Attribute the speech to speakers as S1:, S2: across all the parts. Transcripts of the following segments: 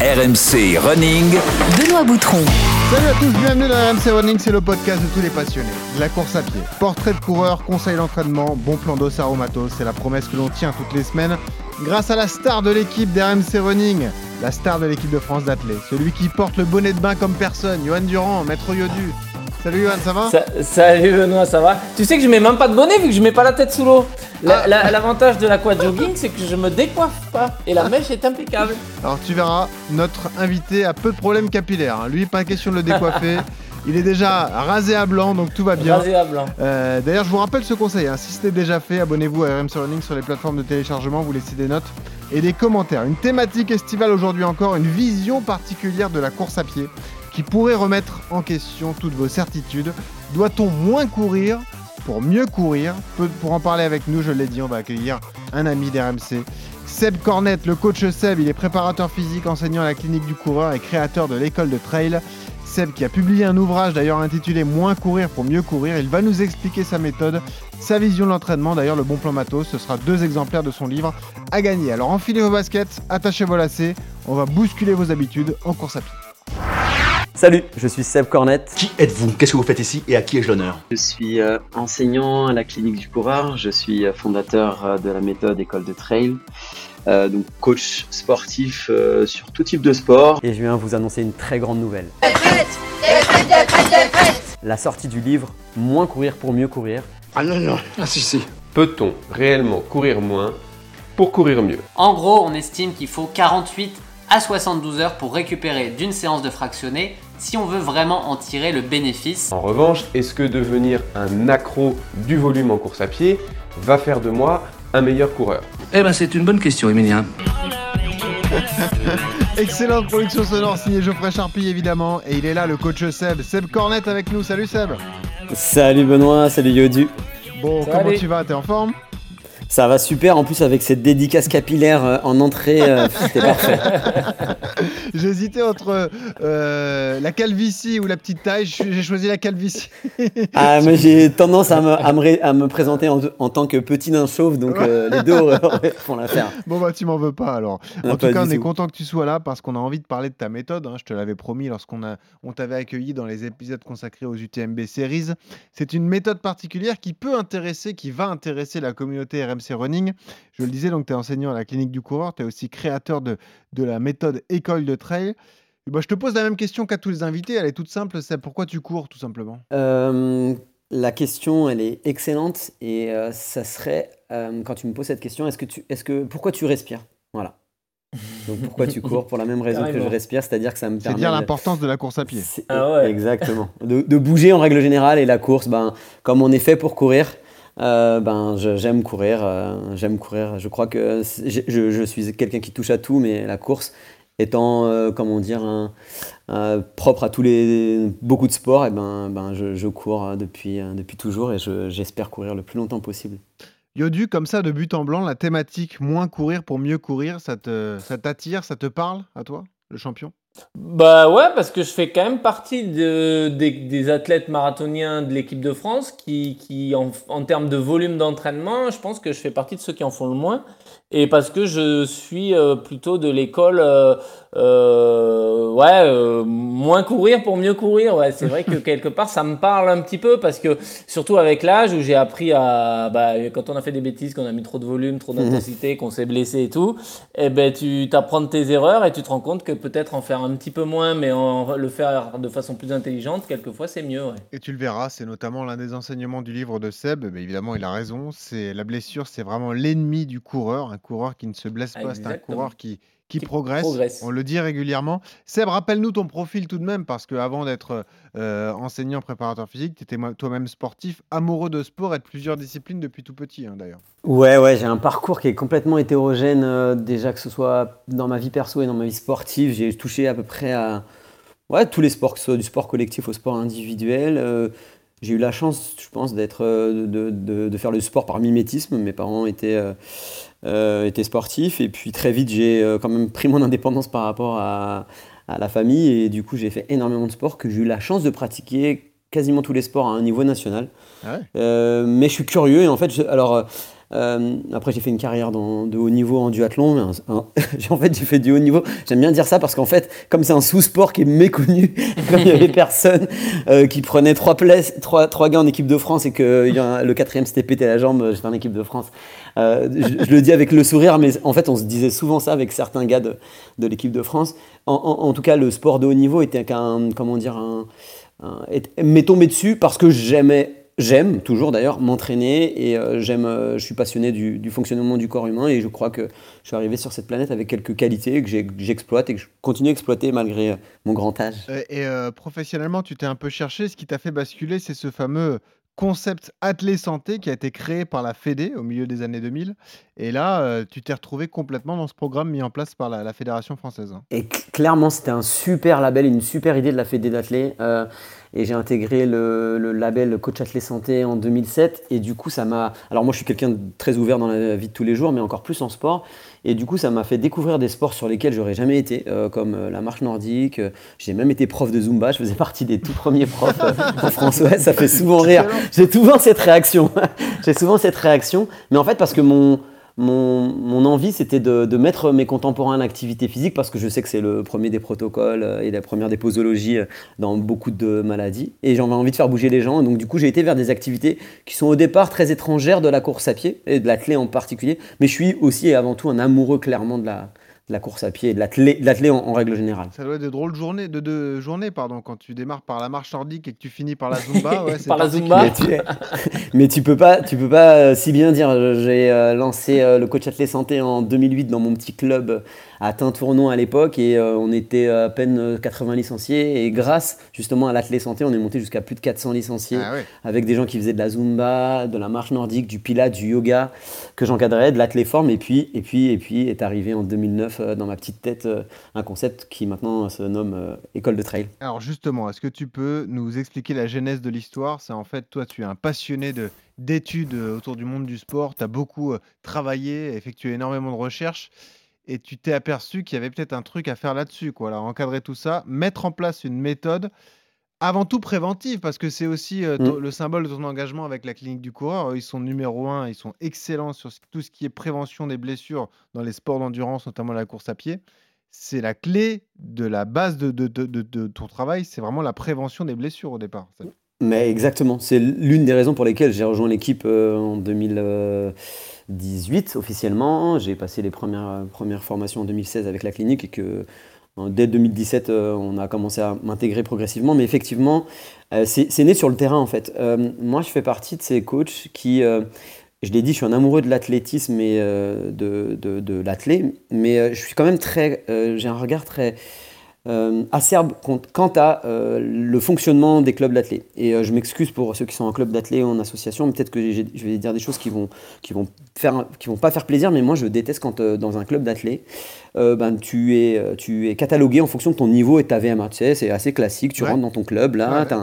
S1: RMC Running.
S2: Benoît Boutron.
S3: Salut à tous, bienvenue dans RMC Running, c'est le podcast de tous les passionnés. De la course à pied, portrait de coureur, conseil d'entraînement, bon plan d'os aromatos, c'est la promesse que l'on tient toutes les semaines grâce à la star de l'équipe d'RMC Running, la star de l'équipe de France d'athlètes, celui qui porte le bonnet de bain comme personne, Johan Durand, maître Yodu. Salut Johan, ça va
S4: Salut Benoît, ça va Tu sais que je mets même pas de bonnet vu que je mets pas la tête sous l'eau. La-
S3: Ah.
S4: la- L'avantage de l'aqua jogging, c'est que je me décoiffe pas et la mèche est impeccable.
S3: Alors tu verras, notre invité a peu de problèmes capillaires. hein. Lui, pas question de le décoiffer. Il est déjà rasé à blanc, donc tout va bien.
S4: Rasé à blanc.
S3: Euh, D'ailleurs, je vous rappelle ce conseil. hein. Si ce n'est déjà fait, abonnez-vous à RMC Running sur les plateformes de téléchargement. Vous laissez des notes et des commentaires. Une thématique estivale aujourd'hui encore, une vision particulière de la course à pied qui pourrait remettre en question toutes vos certitudes. Doit-on moins courir pour mieux courir Pour en parler avec nous, je l'ai dit, on va accueillir un ami d'RMC. Seb Cornette, le coach Seb, il est préparateur physique, enseignant à la clinique du coureur et créateur de l'école de trail. Seb qui a publié un ouvrage d'ailleurs intitulé Moins courir pour mieux courir. Il va nous expliquer sa méthode, sa vision de l'entraînement. D'ailleurs, le bon plan matos, ce sera deux exemplaires de son livre à gagner. Alors enfilez vos baskets, attachez vos lacets, on va bousculer vos habitudes en course à pied.
S5: Salut, je suis Seb Cornette.
S6: Qui êtes-vous? Qu'est-ce que vous faites ici et à qui ai-je l'honneur?
S7: Je suis euh, enseignant à la clinique du coureur, je suis euh, fondateur euh, de la méthode école de trail, euh, donc coach sportif euh, sur tout type de sport.
S5: Et je viens vous annoncer une très grande nouvelle. La sortie du livre Moins courir pour mieux courir.
S6: Ah non, non. Ah si, si.
S8: Peut-on réellement courir moins pour courir mieux?
S9: En gros, on estime qu'il faut 48 à 72 heures pour récupérer d'une séance de fractionné si on veut vraiment en tirer le bénéfice.
S8: En revanche, est-ce que devenir un accro du volume en course à pied va faire de moi un meilleur coureur?
S10: Eh ben c'est une bonne question, Emilien.
S3: Excellente production sonore signée Geoffrey Charpie évidemment. Et il est là, le coach Seb. Seb Cornette avec nous. Salut Seb.
S5: Salut Benoît, salut Yodu.
S3: Bon,
S4: Salut.
S3: comment tu vas? T'es en forme?
S5: Ça va super, en plus avec cette dédicace capillaire euh, en entrée, euh, c'était parfait.
S3: J'hésitais entre euh, la calvitie ou la petite taille. J'ai choisi la calvitie.
S5: Ah, mais j'ai tendance à me, à me, ré- à me présenter en, en tant que petit nain chauve, donc euh, les deux font l'affaire.
S3: Bon bah tu m'en veux pas alors.
S5: Non,
S3: en tout
S5: pas
S3: cas, on est
S5: tout.
S3: content que tu sois là parce qu'on a envie de parler de ta méthode. hein. Je te l'avais promis lorsqu'on a, on t'avait accueilli dans les épisodes consacrés aux UTMB Series. C'est une méthode particulière qui peut intéresser, qui va intéresser la communauté RMC Running. Je le disais, donc tu es enseignant à la clinique du coureur, tu es aussi créateur de, de la méthode école de trail. Et bah, je te pose la même question qu'à tous les invités. Elle est toute simple. C'est pourquoi tu cours tout simplement?
S5: Euh, la question, elle est excellente et euh, ça serait, euh, quand tu me poses cette question, est-ce que tu, est-ce que, pourquoi tu respires? Voilà. Donc pourquoi tu cours? Pour la même raison que je respire, c'est-à-dire que ça me
S3: C'est
S5: permet
S3: dire
S5: de-
S3: l'importance de la course à pied.
S5: C'est-
S4: Ah ouais.
S5: Exactement. De, de bouger en règle générale et la course, ben, comme on est fait pour courir, euh, ben, j'aime courir. euh, j'aime courir. Je crois que je, suis quelqu'un qui touche à tout, mais la course étant, euh, comment dire, propre à tous les beaucoup de sports, et ben, ben, je, cours depuis, depuis toujours et je- j'espère courir le plus longtemps possible.
S3: Yodu, comme ça, de but en blanc, la thématique moins courir pour mieux courir, ça te, ça t'attire, ça te parle à toi, le champion?
S4: Bah ouais, parce que je fais quand même partie de, des, athlètes marathoniens de l'équipe de France qui, en, termes de volume d'entraînement, je pense que je fais partie de ceux qui en font le moins. Et parce que je suis euh, plutôt de l'école, euh, ouais, euh, moins courir pour mieux courir. Ouais, c'est vrai que quelque part ça me parle un petit peu parce que surtout avec l'âge où j'ai appris à, bah, quand on a fait des bêtises, qu'on a mis trop de volume, trop d'intensité, qu'on s'est blessé et tout, eh ben tu t'apprends de tes erreurs et tu te rends compte que peut-être en faire un petit peu moins, mais en le faire de façon plus intelligente, quelquefois c'est mieux. Ouais.
S3: Et tu le verras, c'est notamment l'un des enseignements du livre de Seb. Mais évidemment, il a raison. C'est la blessure, c'est vraiment l'ennemi du coureur. Un coureur qui ne se blesse pas, c'est un coureur qui, qui,
S4: Qui
S3: progresse.
S4: progresse.
S3: On le dit régulièrement. Seb, rappelle-nous ton profil tout de même, parce qu'avant d'être euh, enseignant préparateur physique, tu étais toi-même sportif, amoureux de sport et de plusieurs disciplines depuis tout petit, hein, d'ailleurs.
S5: Ouais, ouais, j'ai un parcours qui est complètement hétérogène, euh, déjà que ce soit dans ma vie perso et dans ma vie sportive. J'ai touché à peu près à ouais, tous les sports, que ce soit du sport collectif au sport individuel. Euh, j'ai eu la chance, je pense, d'être, de, de- de faire le sport par mimétisme. Mes parents étaient, euh, sportifs et puis très vite, j'ai euh, quand même pris mon indépendance par rapport à, à la famille et du coup, j'ai fait énormément de sport que j'ai eu la chance de pratiquer quasiment tous les sports à un niveau national.
S3: Ah ouais
S5: Euh, mais je suis curieux et en fait, je- alors. euh, après, j'ai fait une carrière dans, de haut niveau en duathlon. mais un- un- en fait, j'ai fait du haut niveau. J'aime bien dire ça parce qu'en fait, comme c'est un sous-sport qui est méconnu, comme il y avait personne euh, qui prenait trois, places, trois, trois gars en équipe de France et que il y a un- le quatrième s'était pété la jambe, j'étais en équipe de France. Euh, je, le dis avec le sourire, mais en fait, on se disait souvent ça avec certains gars de, de l'équipe de France. En, tout cas, le sport de haut niveau était qu'un, comment dire, un, un- est- m'est tombé dessus parce que j'aimais, j'aime toujours d'ailleurs m'entraîner et euh, j'aime, euh, je suis passionné du, fonctionnement du corps humain et je crois que je suis arrivé sur cette planète avec quelques qualités que j'exploite et que je continue à exploiter malgré mon grand âge.
S3: Et professionnellement, tu t'es un peu cherché. Ce qui t'a fait basculer, c'est ce fameux concept athlé santé qui a été créé par la Fédé au milieu des années 2000. Et là, euh, tu t'es retrouvé complètement dans ce programme mis en place par la, Fédération française. hein.
S5: Et cl- clairement, c'était un super label, une super idée de la Fédé d'athlé. Euh, et j'ai intégré le, le label Coach Athlé Santé en 2007. Et du coup, ça m'a. Alors, moi, je suis quelqu'un de très ouvert dans la vie de tous les jours, mais encore plus en sport. Et du coup, ça m'a fait découvrir des sports sur lesquels j'aurais jamais été, euh, comme euh, la marche nordique. Euh, J'ai même été prof de Zumba. Je faisais partie des tout premiers profs euh, en France. Ouais, ça fait souvent rire. J'ai souvent cette réaction. J'ai souvent cette réaction. Mais en fait, parce que mon, mon, envie, c'était de, mettre mes contemporains en activité physique parce que je sais que c'est le premier des protocoles euh, et la première des posologies euh, dans beaucoup de maladies. Et j'avais envie de faire bouger les gens. Donc, du coup, j'ai été vers des activités qui sont au départ très étrangères de la course à pied et de l'athlé en particulier. Mais je suis aussi et avant tout un amoureux clairement de la, de la course à pied de l'athlé en, en règle générale.
S3: Ça doit être de drôles de journées, de, de journées pardon, quand tu démarres par la marche nordique et que tu finis par la Zumba. ouais,
S4: Par la. Zumba.
S5: Mais tu, mais tu peux pas, tu peux pas euh, si bien dire. J'ai euh, lancé euh, le coach athlé santé en 2008 dans mon petit club euh, à Tintournon à l'époque et euh, on était à peine euh, 80 licenciés. Et grâce justement à l'athlé santé, on est monté jusqu'à plus de 400 licenciés
S3: Ah
S5: avec des gens qui faisaient de la zumba, de la marche nordique, du pilates, du yoga que j'encadrais, de l'athlé-forme et puis et puis et puis est arrivé en 2009 euh, dans ma petite tête euh, un concept qui maintenant se nomme euh, école de trail.
S3: Alors justement, est-ce que tu peux nous expliquer la genèse de l'histoire? C'est en fait, toi, tu es un passionné de d'études euh, autour du monde du sport, tu as beaucoup euh, travaillé, effectué énormément de recherches, et tu t'es aperçu qu'il y avait peut-être un truc à faire là-dessus, quoi. Encadrer tout ça, mettre en place une méthode, avant tout préventive, parce que c'est aussi euh, ton-
S5: Mm.
S3: le symbole de ton engagement avec la clinique du coureur. Ils sont numéro un, ils sont excellents sur tout ce qui est prévention des blessures dans les sports d'endurance, notamment la course à pied c'est la clé de la base de, de- de- de- ton travail, c'est vraiment la prévention des blessures au départ. fait.
S5: Mais exactement, c'est l'une des raisons pour lesquelles j'ai rejoint l'équipe euh, en 2018 officiellement. J'ai passé les premières, premières formations en 2016 avec la clinique et que euh, dès 2017 euh, on a commencé à m'intégrer progressivement. Mais effectivement, euh, c'est né sur le terrain en fait. Euh, moi je fais partie de ces coachs qui, euh, je l'ai dit, je suis un amoureux de l'athlétisme et euh, de, de, l'athlé, mais euh, je suis quand même très, euh, j'ai un regard très euh, acerbe quant- quant à euh, le fonctionnement des clubs d'athlètes. Et euh, je m'excuse pour ceux qui sont en club d'athlètes ou en association, mais peut-être que je vais dire des choses qui vont, qui vont, faire, qui vont pas faire plaisir, mais moi je déteste quand euh, dans un club d'athlètes, euh, ben, tu, es, euh, tu es catalogué en fonction de ton niveau et de ta VMA. Tu sais, c'est assez classique, tu
S3: Ouais.
S5: rentres dans ton club, là,
S3: Ouais,
S5: tu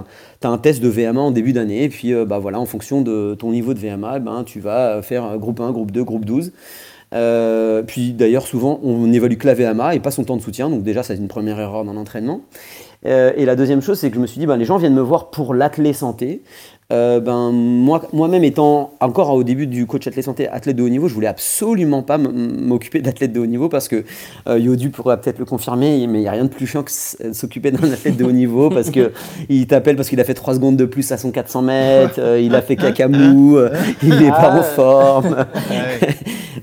S5: as, un test de VMA en début d'année, et puis euh, bah, voilà, en fonction de ton niveau de VMA, ben, tu vas faire euh, groupe 1, groupe 2, groupe 12. Euh, puis d'ailleurs, souvent, on n'évalue que la VMA et pas son temps de soutien. Donc déjà, c'est une première erreur dans l'entraînement. Euh, et la deuxième chose, c'est que je me suis dit, ben, les gens viennent me voir pour l'athlète santé. Euh, ben, moi, moi-même étant encore au début du coach athlète santé, athlète de haut niveau, je voulais absolument pas m'occuper d'athlète de haut niveau parce que euh, Yodu pourrait peut-être le confirmer, mais il n'y a rien de plus chiant que s'occuper d'un athlète de haut niveau parce que il t'appelle parce qu'il a fait 3 secondes de plus à son 400 mètres, euh, il a fait cacamou, euh, il n'est pas en
S4: Ah.
S5: forme.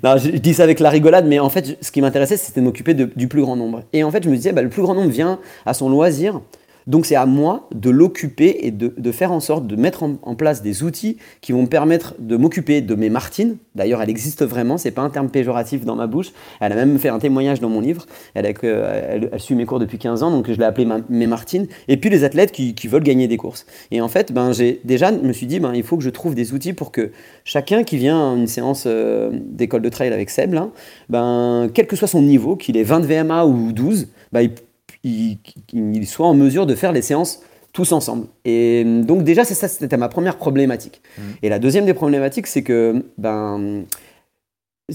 S5: Je, dis ça avec la rigolade, mais en fait, ce qui m'intéressait, c'était m'occuper du plus grand nombre. Et en fait, je me disais, bah, le plus grand nombre vient à son loisir. Donc, c'est à moi de l'occuper et de, faire en sorte de mettre en, place des outils qui vont me permettre de m'occuper de mes Martines. D'ailleurs, elle existe vraiment, c'est pas un terme péjoratif dans ma bouche. Elle a même fait un témoignage dans mon livre. Elle, suit mes cours depuis 15 ans, donc je l'ai appelée mes Martines. Et puis, les athlètes qui, veulent gagner des courses. Et en fait, ben, j'ai déjà, me suis dit, ben, il faut que je trouve des outils pour que chacun qui vient à une séance euh, d'école de trail avec Seb, ben, quel que soit son niveau, qu'il ait 20 de VMA ou 12, ben, il, il- il soit en mesure de faire les séances tous ensemble. Et donc déjà, c'est ça, c'était ma première problématique. Et la deuxième des problématiques, c'est que, ben,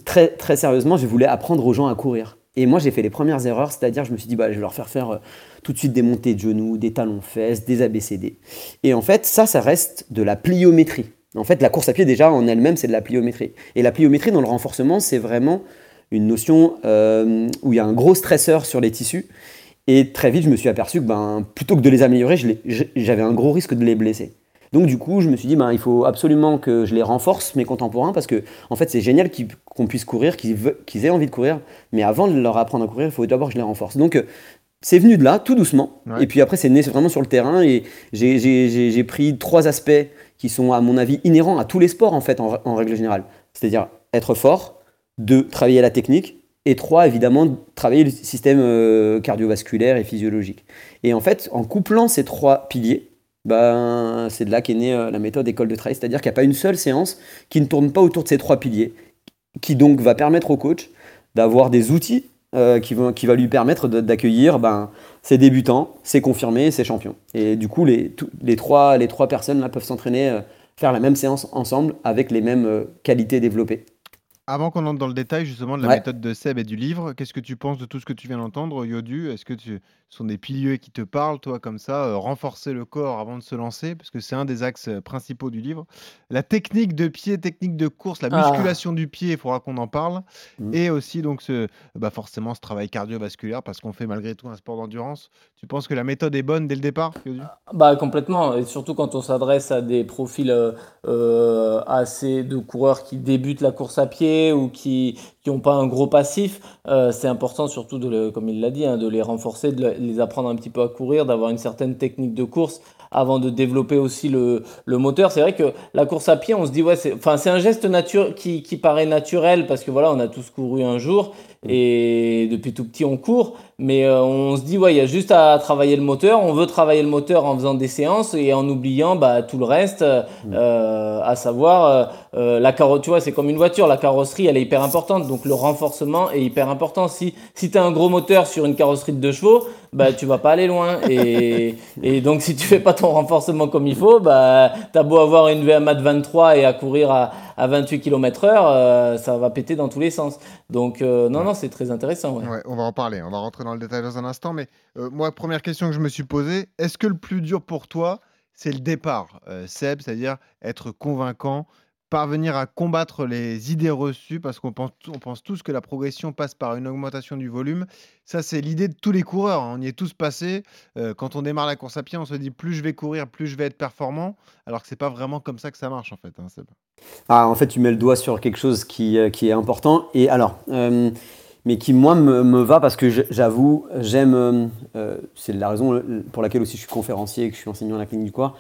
S5: très, très sérieusement, je voulais apprendre aux gens à courir. Et moi, j'ai fait les premières erreurs, c'est-à-dire, je me suis dit, bah, je vais leur faire faire euh, tout de suite des montées de genoux, des talons fesses, des ABCD. Et en fait, ça, ça reste de la pliométrie. En fait, la course à pied, déjà, en elle-même, c'est de la pliométrie. Et la pliométrie, dans le renforcement, c'est vraiment une notion euh, où il y a un gros stresseur sur les tissus. Et très vite, je me suis aperçu que ben, plutôt que de les améliorer, j'avais un gros risque de les blesser. Donc du coup, je me suis dit, ben, il faut absolument que je les renforce, mes contemporains, parce que en fait, c'est génial qu'on puisse courir, qu'ils aient envie de courir, mais avant de leur apprendre à courir, il faut d'abord que je les renforce. Donc euh, c'est venu de là, tout doucement,
S3: Ouais.
S5: et puis après, c'est né vraiment sur le terrain, et j'ai- pris trois aspects qui sont, à mon avis, inhérents à tous les sports, en fait, en, en règle générale. C'est-à-dire être fort, deux, travailler la technique, et trois, évidemment, travailler le système euh, cardiovasculaire et physiologique. Et en fait, en couplant ces trois piliers, ben, c'est de là qu'est née euh, la méthode école de trail, c'est-à-dire qu'il n'y a pas une seule séance qui ne tourne pas autour de ces trois piliers, qui donc va permettre au coach d'avoir des outils euh, qui, vont, qui va lui permettre d'accueillir ben, ses débutants, ses confirmés, ses champions. Et du coup, les, trois, les trois personnes là, peuvent s'entraîner, faire la même séance ensemble avec les mêmes qualités développées.
S3: Avant qu'on entre dans le détail justement de la
S5: Ouais.
S3: méthode de Seb et du livre, qu'est-ce que tu penses de tout ce que tu viens d'entendre, Yodu? Est-ce que tu... ce sont des piliers qui te parlent, toi, comme ça, euh, renforcer le corps avant de se lancer, parce que c'est un des axes euh, principaux du livre. La technique de pied, technique de course, la
S4: Ah.
S3: musculation du pied, il faudra qu'on en parle.
S5: Mhm.
S3: Et aussi, donc, ce, bah forcément, ce travail cardiovasculaire, parce qu'on fait malgré tout un sport d'endurance. Tu penses que la méthode est bonne dès le départ, Yodu?
S4: Bah complètement, et surtout quand on s'adresse à des profils euh, assez de coureurs qui débutent la course à pied ou qui qui n'ont pas un gros passif, euh, c'est important surtout de le, comme il l'a dit, hein, de les renforcer, de le- les apprendre un petit peu à courir, d'avoir une certaine technique de course avant de développer aussi le, le moteur. C'est vrai que la course à pied, on se dit ouais, c'est enfin c'est un geste nature qui, qui paraît naturel parce que voilà, on a tous couru un jour et depuis tout petit on court, mais euh, on se dit ouais, il y a juste à travailler le moteur. On veut travailler le moteur en faisant des séances et en oubliant bah, tout le reste, euh, à savoir euh, euh, la carrosserie. Tu vois, c'est comme une voiture, la carrosserie elle est hyper importante, donc le renforcement est hyper important. Si si t'as un gros moteur sur une carrosserie de deux chevaux, bah tu vas pas aller loin et et donc si tu fais pas ton renforcement comme il faut, bah t'as beau avoir une VMA de 23 et à courir à, à 28 km heure, euh, ça va péter dans tous les sens. Donc euh, non non, c'est très intéressant. Ouais.
S3: Ouais, on va en parler, on va rentrer dans le détail dans un instant, mais euh, moi, première question que je me suis posée, est-ce que le plus dur pour toi, c'est le départ, Seb, c'est-à-dire être convaincant, parvenir à combattre les idées reçues, parce qu'on pense, on pense tous que la progression passe par une augmentation du volume. Ça, c'est l'idée de tous les coureurs, hein, on y est tous passés. Euh, quand on démarre la course à pied, on se dit plus je vais courir, plus je vais être performant, alors que c'est pas vraiment comme ça que ça marche en fait. hein.
S5: Ah, en fait, tu mets le doigt sur quelque chose qui, euh, qui est important. Et alors, euh, mais qui, moi, me, va parce que j'avoue, j'aime. c'est la raison pour laquelle aussi je suis conférencier et que je suis enseignant à la clinique du corps.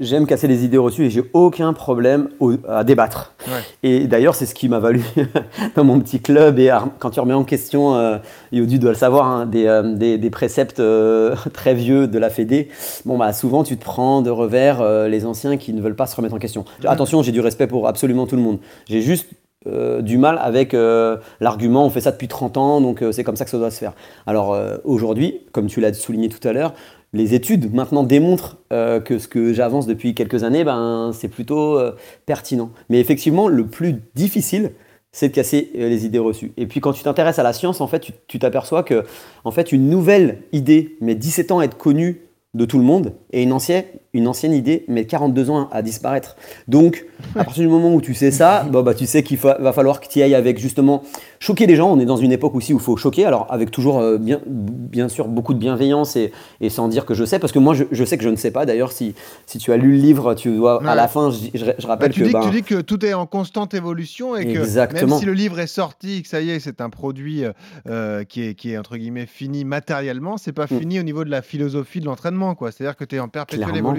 S5: J'aime casser les idées reçues et j'ai aucun problème au- à débattre.
S3: Ouais.
S5: Et d'ailleurs, c'est ce qui m'a valu dans mon petit club. Et quand tu remets en question, euh, Yodu doit le savoir, hein, des, euh, des, des préceptes euh, très vieux de la Fédé, bon, bah, souvent tu te prends de revers euh, les anciens qui ne veulent pas se remettre en question. Attention, j'ai du respect pour absolument tout le monde. J'ai juste euh, du mal avec euh, l'argument on fait ça depuis 30 ans, donc euh, c'est comme ça que ça doit se faire. Alors aujourd'hui, comme tu l'as souligné tout à l'heure, les études maintenant démontrent euh, que ce que j'avance depuis quelques années, ben, c'est plutôt euh, pertinent. Mais effectivement, le plus difficile, c'est de casser euh, les idées reçues. Et puis quand tu t'intéresses à la science, en fait, tu- t'aperçois que en fait, une nouvelle idée met 17 ans à être connue de tout le monde et une ancienne, une ancienne idée met 42 ans à disparaître. Donc, à partir du moment où tu sais ça, bah, tu sais qu'il fa- va falloir que tu y ailles avec justement choquer les gens. On est dans une époque aussi où il faut choquer, alors avec toujours euh, bien, bien sûr beaucoup de bienveillance et, et sans dire que je sais, parce que moi je, je sais que je ne sais pas. D'ailleurs, si, si tu as lu le livre, tu dois
S3: Ouais.
S5: à la fin, je, je- je
S3: Bah,
S5: rappelle
S3: tu,
S5: que
S3: dis, que
S5: ben,
S3: tu dis que tout est en constante évolution et que
S5: Exactement.
S3: même si le livre est sorti, que ça y est, c'est un produit euh, euh, qui, est, qui est entre guillemets fini matériellement, c'est pas
S5: Mm.
S3: fini au niveau de la philosophie de l'entraînement, quoi. C'est-à-dire que tu es en perpétuelle
S5: Clairement.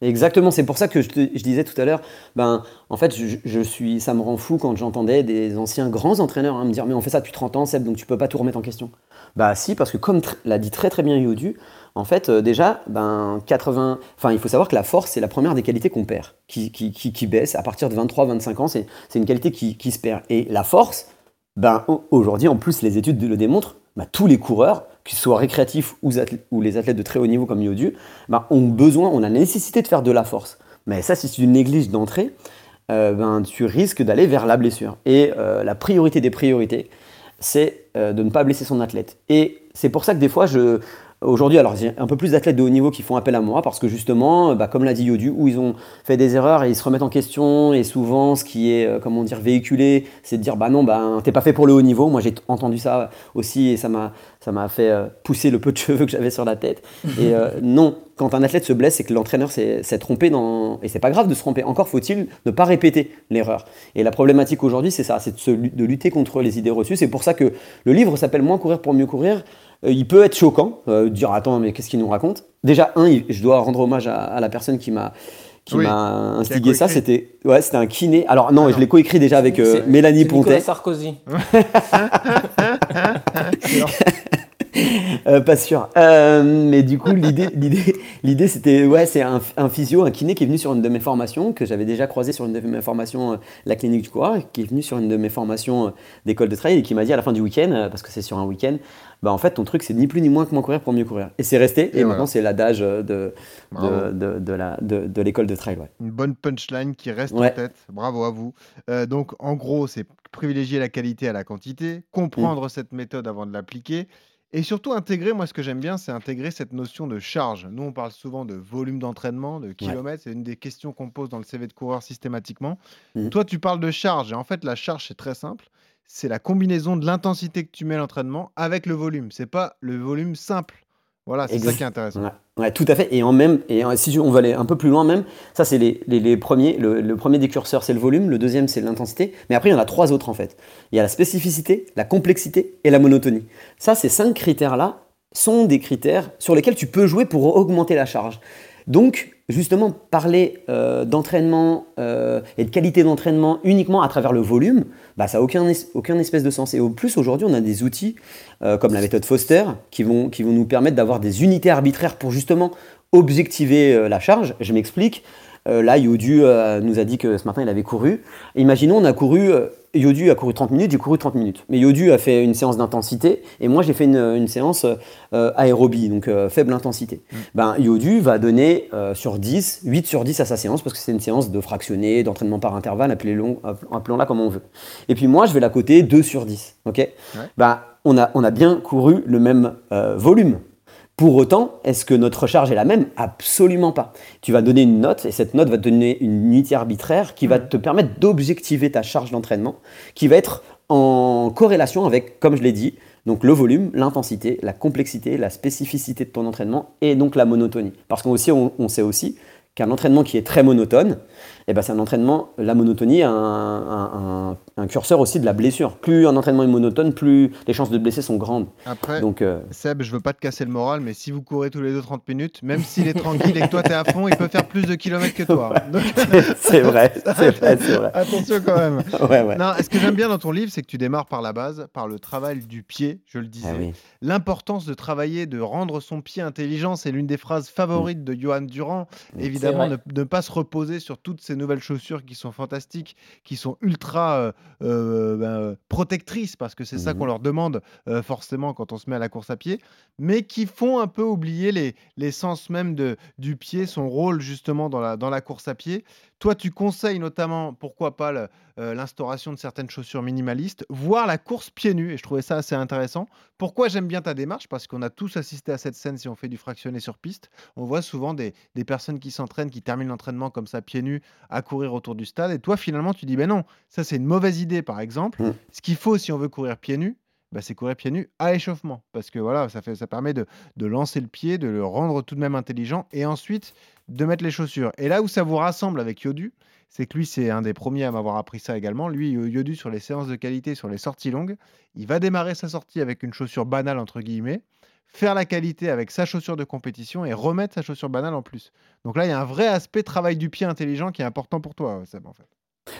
S5: Exactement, c'est pour ça que je, disais tout à l'heure, ben, en fait, je, suis, ça me rend fou quand j'entendais des anciens grands entraîneurs hein, me dire Mais on fait ça depuis 30 ans, Seb, donc tu peux pas tout remettre en question. Bah, si, parce que comme l'a dit très très bien Yodu, en fait, euh, déjà, ben, 80, enfin, il faut savoir que la force, c'est la première des qualités qu'on perd, qui, qui, baisse à partir de 23-25 ans, c'est une qualité qui, se perd. Et la force, ben, au- aujourd'hui, en plus, les études le démontrent, ben, tous les coureurs, qu'ils soient récréatifs ou, les athlètes de très haut niveau comme Yodu, ben, ont besoin, on a la nécessité de faire de la force. Mais ça, si tu négliges d'entrée, euh, ben, tu risques d'aller vers la blessure. Et euh, la priorité des priorités, c'est euh, de ne pas blesser son athlète. Et c'est pour ça que des fois, je, aujourd'hui, alors j'ai un peu plus d'athlètes de haut niveau qui font appel à moi parce que justement, bah, comme l'a dit Yodu, où ils ont fait des erreurs et ils se remettent en question et souvent ce qui est, euh, comment dire, véhiculé, c'est de dire bah non, bah, t'es pas fait pour le haut niveau. Moi j'ai entendu ça aussi et ça m'a ça m'a fait euh, pousser le peu de cheveux que j'avais sur la tête. Et euh, non, quand un athlète se blesse, c'est que l'entraîneur s'est trompé dans. Et c'est pas grave de se tromper. Encore faut-il ne pas répéter l'erreur. Et la problématique aujourd'hui, c'est ça, c'est de, de, lutter contre les idées reçues. C'est pour ça que le livre s'appelle Moins courir pour mieux courir. Euh, il peut être choquant, dire attends, mais qu'est-ce qu'il nous raconte? Déjà, un, je dois rendre hommage à, la personne qui m'a qui m'a instigé ça, c'était ouais, c'était un kiné. Alors non, je l'ai coécrit déjà avec Mélanie Pontet.
S4: Sarkozy.
S5: Euh, pas sûr. Euh, mais du coup, l'idée, l'idée, l'idée, c'était, ouais, c'est un, physio, un kiné qui est venu sur une de mes formations, que j'avais déjà croisé sur une de mes formations, euh, la clinique du coureur, qui est venu sur une de mes formations d'école de trail et qui m'a dit à la fin du week-end, parce que c'est sur un week-end, bah en fait, ton truc, c'est ni plus ni moins que mon courir pour mieux courir. Et c'est resté, et, maintenant, c'est l'adage de, de, de, de, la, de, de l'école de trail. Ouais.
S3: Une bonne punchline qui reste en tête. Bravo à vous. donc, en gros, c'est privilégier la qualité à la quantité, comprendre mm. cette méthode avant de l'appliquer et surtout intégrer, moi ce que j'aime bien, c'est intégrer cette notion de charge. Nous, on parle souvent de volume d'entraînement, de kilomètres. C'est une des questions qu'on pose dans le CV de coureur systématiquement. Mmh. Toi, tu parles de charge. Et en fait, la charge, c'est très simple. C'est la combinaison de l'intensité que tu mets à l'entraînement avec le volume. C'est pas le volume simple voilà, c'est ça qui est intéressant.
S5: Ouais. tout à fait. Et en même, et si on va aller un peu plus loin même, ça c'est les, les, premiers. Le, premier des curseurs c'est le volume, le deuxième c'est l'intensité, mais après il y en a trois autres en fait. Il y a la spécificité, la complexité et la monotonie. Ça, ces cinq critères là sont des critères sur lesquels tu peux jouer pour augmenter la charge. Donc, justement, parler euh, d'entraînement euh, et de qualité d'entraînement uniquement à travers le volume, bah, ça n'a aucun, espèce de sens. Et au plus, aujourd'hui, on a des outils euh, comme la méthode Foster qui vont nous permettre d'avoir des unités arbitraires pour justement objectiver la charge. Je m'explique. Là, Yodu nous a dit que ce matin, il avait couru. Imaginons, on a couru Yodu a couru 30 minutes, j'ai couru 30 minutes. Mais Yodu a fait une séance d'intensité et moi j'ai fait une, séance euh, aérobie, donc euh, faible intensité. Mm. Ben, Yodu va donner euh, sur 10, 8 sur 10 à sa séance parce que c'est une séance de fractionné, d'entraînement par intervalle, appelons-la comme on veut. Et puis moi je vais la coter 2 sur 10. ok? Ben, on, a, on a bien couru le même volume. Pour autant, est-ce que notre charge est la même? Absolument pas. Tu vas donner une note et cette note va te donner une unité arbitraire qui va te permettre d'objectiver ta charge d'entraînement, qui va être en corrélation avec, comme je l'ai dit, donc le volume, l'intensité, la complexité, la spécificité de ton entraînement et donc la monotonie. Parce qu'on on sait aussi qu'un entraînement qui est très monotone, eh ben c'est un entraînement, la monotonie, un, un, un, curseur aussi de la blessure. Plus un entraînement est monotone, plus les chances de blesser sont grandes.
S3: Après, Donc, euh, Seb, je veux pas te casser le moral, mais si vous courez tous les deux 30 minutes, même s'il est tranquille et que toi tu es à fond, il peut faire plus de kilomètres que toi.
S5: c'est vrai, c'est vrai, vrai,
S3: Attention quand même. ouais, ouais. Non, ce que j'aime bien dans ton livre, c'est que tu démarres par la base, par le travail du pied, je le disais. Ah L'importance de travailler, de rendre son pied intelligent, c'est l'une des phrases favorites de Johan Durand. Évidemment, évidemment, ne, pas se reposer sur toutes ces nouvelles chaussures qui sont fantastiques, qui sont ultra euh, euh, ben, protectrices, parce que c'est ça qu'on mmh leur demande euh, forcément quand on se met à la course à pied, mais qui font un peu oublier l'essence même de, du pied, son rôle justement dans la, dans la course à pied. Toi, tu conseilles notamment, pourquoi pas, l'instauration de certaines chaussures minimalistes, voire la course pieds nus, et je trouvais ça assez intéressant. Pourquoi j'aime bien ta démarche? Parce qu'on a tous assisté à cette scène si on fait du fractionné sur piste. On voit souvent des, des personnes qui s'entraînent, qui terminent l'entraînement comme ça, pieds nus, à courir autour du stade. Et toi, finalement, tu dis, ben non, ça c'est une mauvaise idée, par exemple. Mmh. Ce qu'il faut si on veut courir pieds nus, bah, c'est courir pieds nus à échauffement. Parce que voilà, ça, fait, ça permet de, de, lancer le pied, de le rendre tout de même intelligent, et ensuite de mettre les chaussures. Et là où ça vous rassemble avec Yodu, c'est que lui, c'est un des premiers à m'avoir appris ça également. Lui, Yodu, sur les séances de qualité, sur les sorties longues, il va démarrer sa sortie avec une chaussure banale, entre guillemets, faire la qualité avec sa chaussure de compétition et remettre sa chaussure banale en plus. Donc là, il y a un vrai aspect travail du pied intelligent qui est important pour toi, Seb, en fait.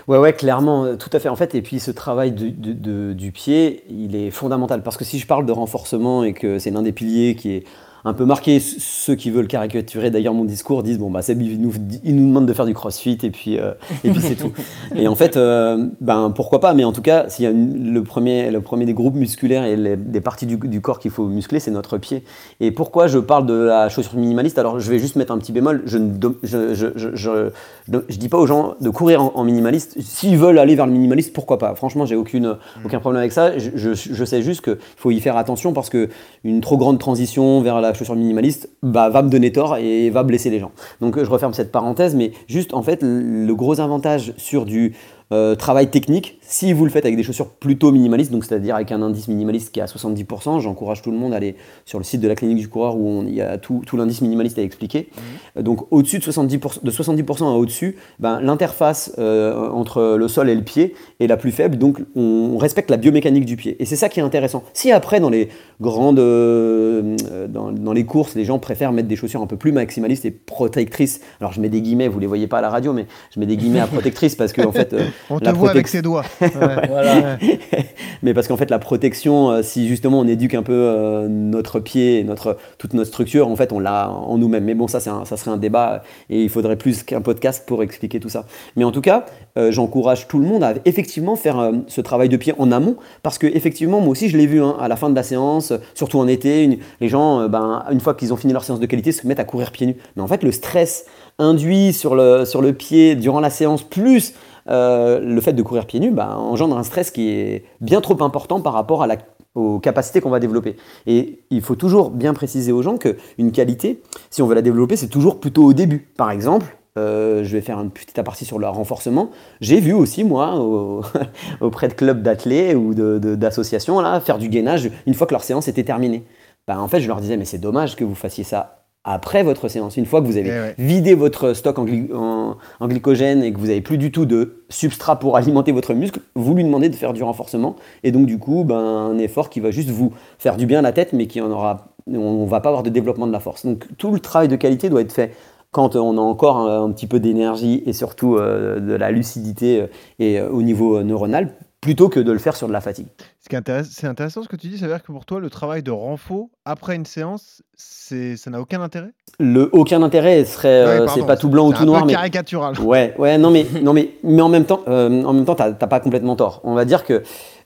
S5: Ouais, ouais, clairement, euh, tout à fait. En fait, et puis ce travail du pied, il est fondamental. Parce que si je parle de renforcement et que c'est l'un des piliers qui est un peu marqué. Ceux qui veulent caricaturer d'ailleurs mon discours disent bon bah Seb il nous, il nous demande de faire du crossfit et puis euh, et puis c'est tout. Et en fait euh, ben pourquoi pas mais en tout cas s'il y a le premier le premier des groupes musculaires et les, des parties du, du corps qu'il faut muscler c'est notre pied. Et pourquoi je parle de la chaussure minimaliste? Alors je vais juste mettre un petit bémol je ne je, je, je, je, dis pas aux gens de courir en, minimaliste s'ils veulent aller vers le minimaliste pourquoi pas? Franchement j'ai aucune aucun problème avec ça. Je, sais juste qu'il faut y faire attention parce que une trop grande transition vers la chaussure minimaliste va me donner tort et va blesser les gens. Donc je referme cette parenthèse, mais juste en fait le gros avantage sur du euh, travail technique, si vous le faites avec des chaussures plutôt minimalistes, donc c'est-à-dire avec un indice minimaliste qui est à 70%, j'encourage tout le monde à aller sur le site de la clinique du coureur où il y a tout, l'indice minimaliste à expliquer. Mhm. Donc au-dessus de 70%, de 70% à au-dessus, ben, l'interface euh, entre le sol et le pied est la plus faible, donc on respecte la biomécanique du pied. Et c'est ça qui est intéressant. Si après dans les grandes, euh, dans, les courses, les gens préfèrent mettre des chaussures un peu plus maximalistes et protectrices, alors je mets des guillemets, vous les voyez pas à la radio, mais je mets des guillemets à protectrices parce que en fait
S3: on te voit avec ses doigts.
S5: Mais parce qu'en fait, la protection, euh, si justement on éduque un peu euh, notre pied, notre, toute notre structure, en fait, on l'a en nous-mêmes. Mais bon, ça, ça serait un débat et il faudrait plus qu'un podcast pour expliquer tout ça. Mais en tout cas, euh, j'encourage tout le monde à effectivement faire ce travail de pied en amont parce que effectivement, moi aussi, je l'ai vu hein, à la fin de la séance, surtout en été, les gens, ben, une fois qu'ils ont fini leur séance de qualité, se mettent à courir pieds nus. Mais en fait, le stress induit sur le, sur le pied durant la séance, plus euh, le fait de courir pieds nus bah, engendre un stress qui est bien trop important par rapport à la, aux capacités qu'on va développer. Et il faut toujours bien préciser aux gens qu'une qualité, si on veut la développer, c'est toujours plutôt au début. Par exemple, euh, je vais faire un petit aparté sur le renforcement. J'ai vu aussi, moi, auprès de clubs d'athlètes ou d'associations, là, faire du gainage une fois que leur séance était terminée. Bah, en fait, je leur disais, mais c'est dommage que vous fassiez ça après votre séance. Une fois que vous avez eh vidé votre stock en, glycogène et que vous n'avez plus du tout de substrat pour alimenter votre muscle, vous lui demandez de faire du renforcement. Et donc, du coup, ben, un effort qui va juste vous faire du bien à la tête, mais qui en aura. On ne va pas avoir de développement de la force. Donc, tout le travail de qualité doit être fait quand on a encore un, petit peu d'énergie et surtout euh, de la lucidité euh, et euh, au niveau neuronal plutôt que de le faire sur de la fatigue.
S3: C'est intéressant ce que tu dis, ça veut dire que pour toi, le travail de renfort après une séance, ça n'a aucun intérêt?
S5: Le aucun intérêt serait, euh, c'est pas tout blanc ou tout noir,
S3: mais caricatural.
S5: Ouais, ouais, non mais, non mais, mais en même temps, euh, en même temps, t'as, pas complètement tort. On va dire que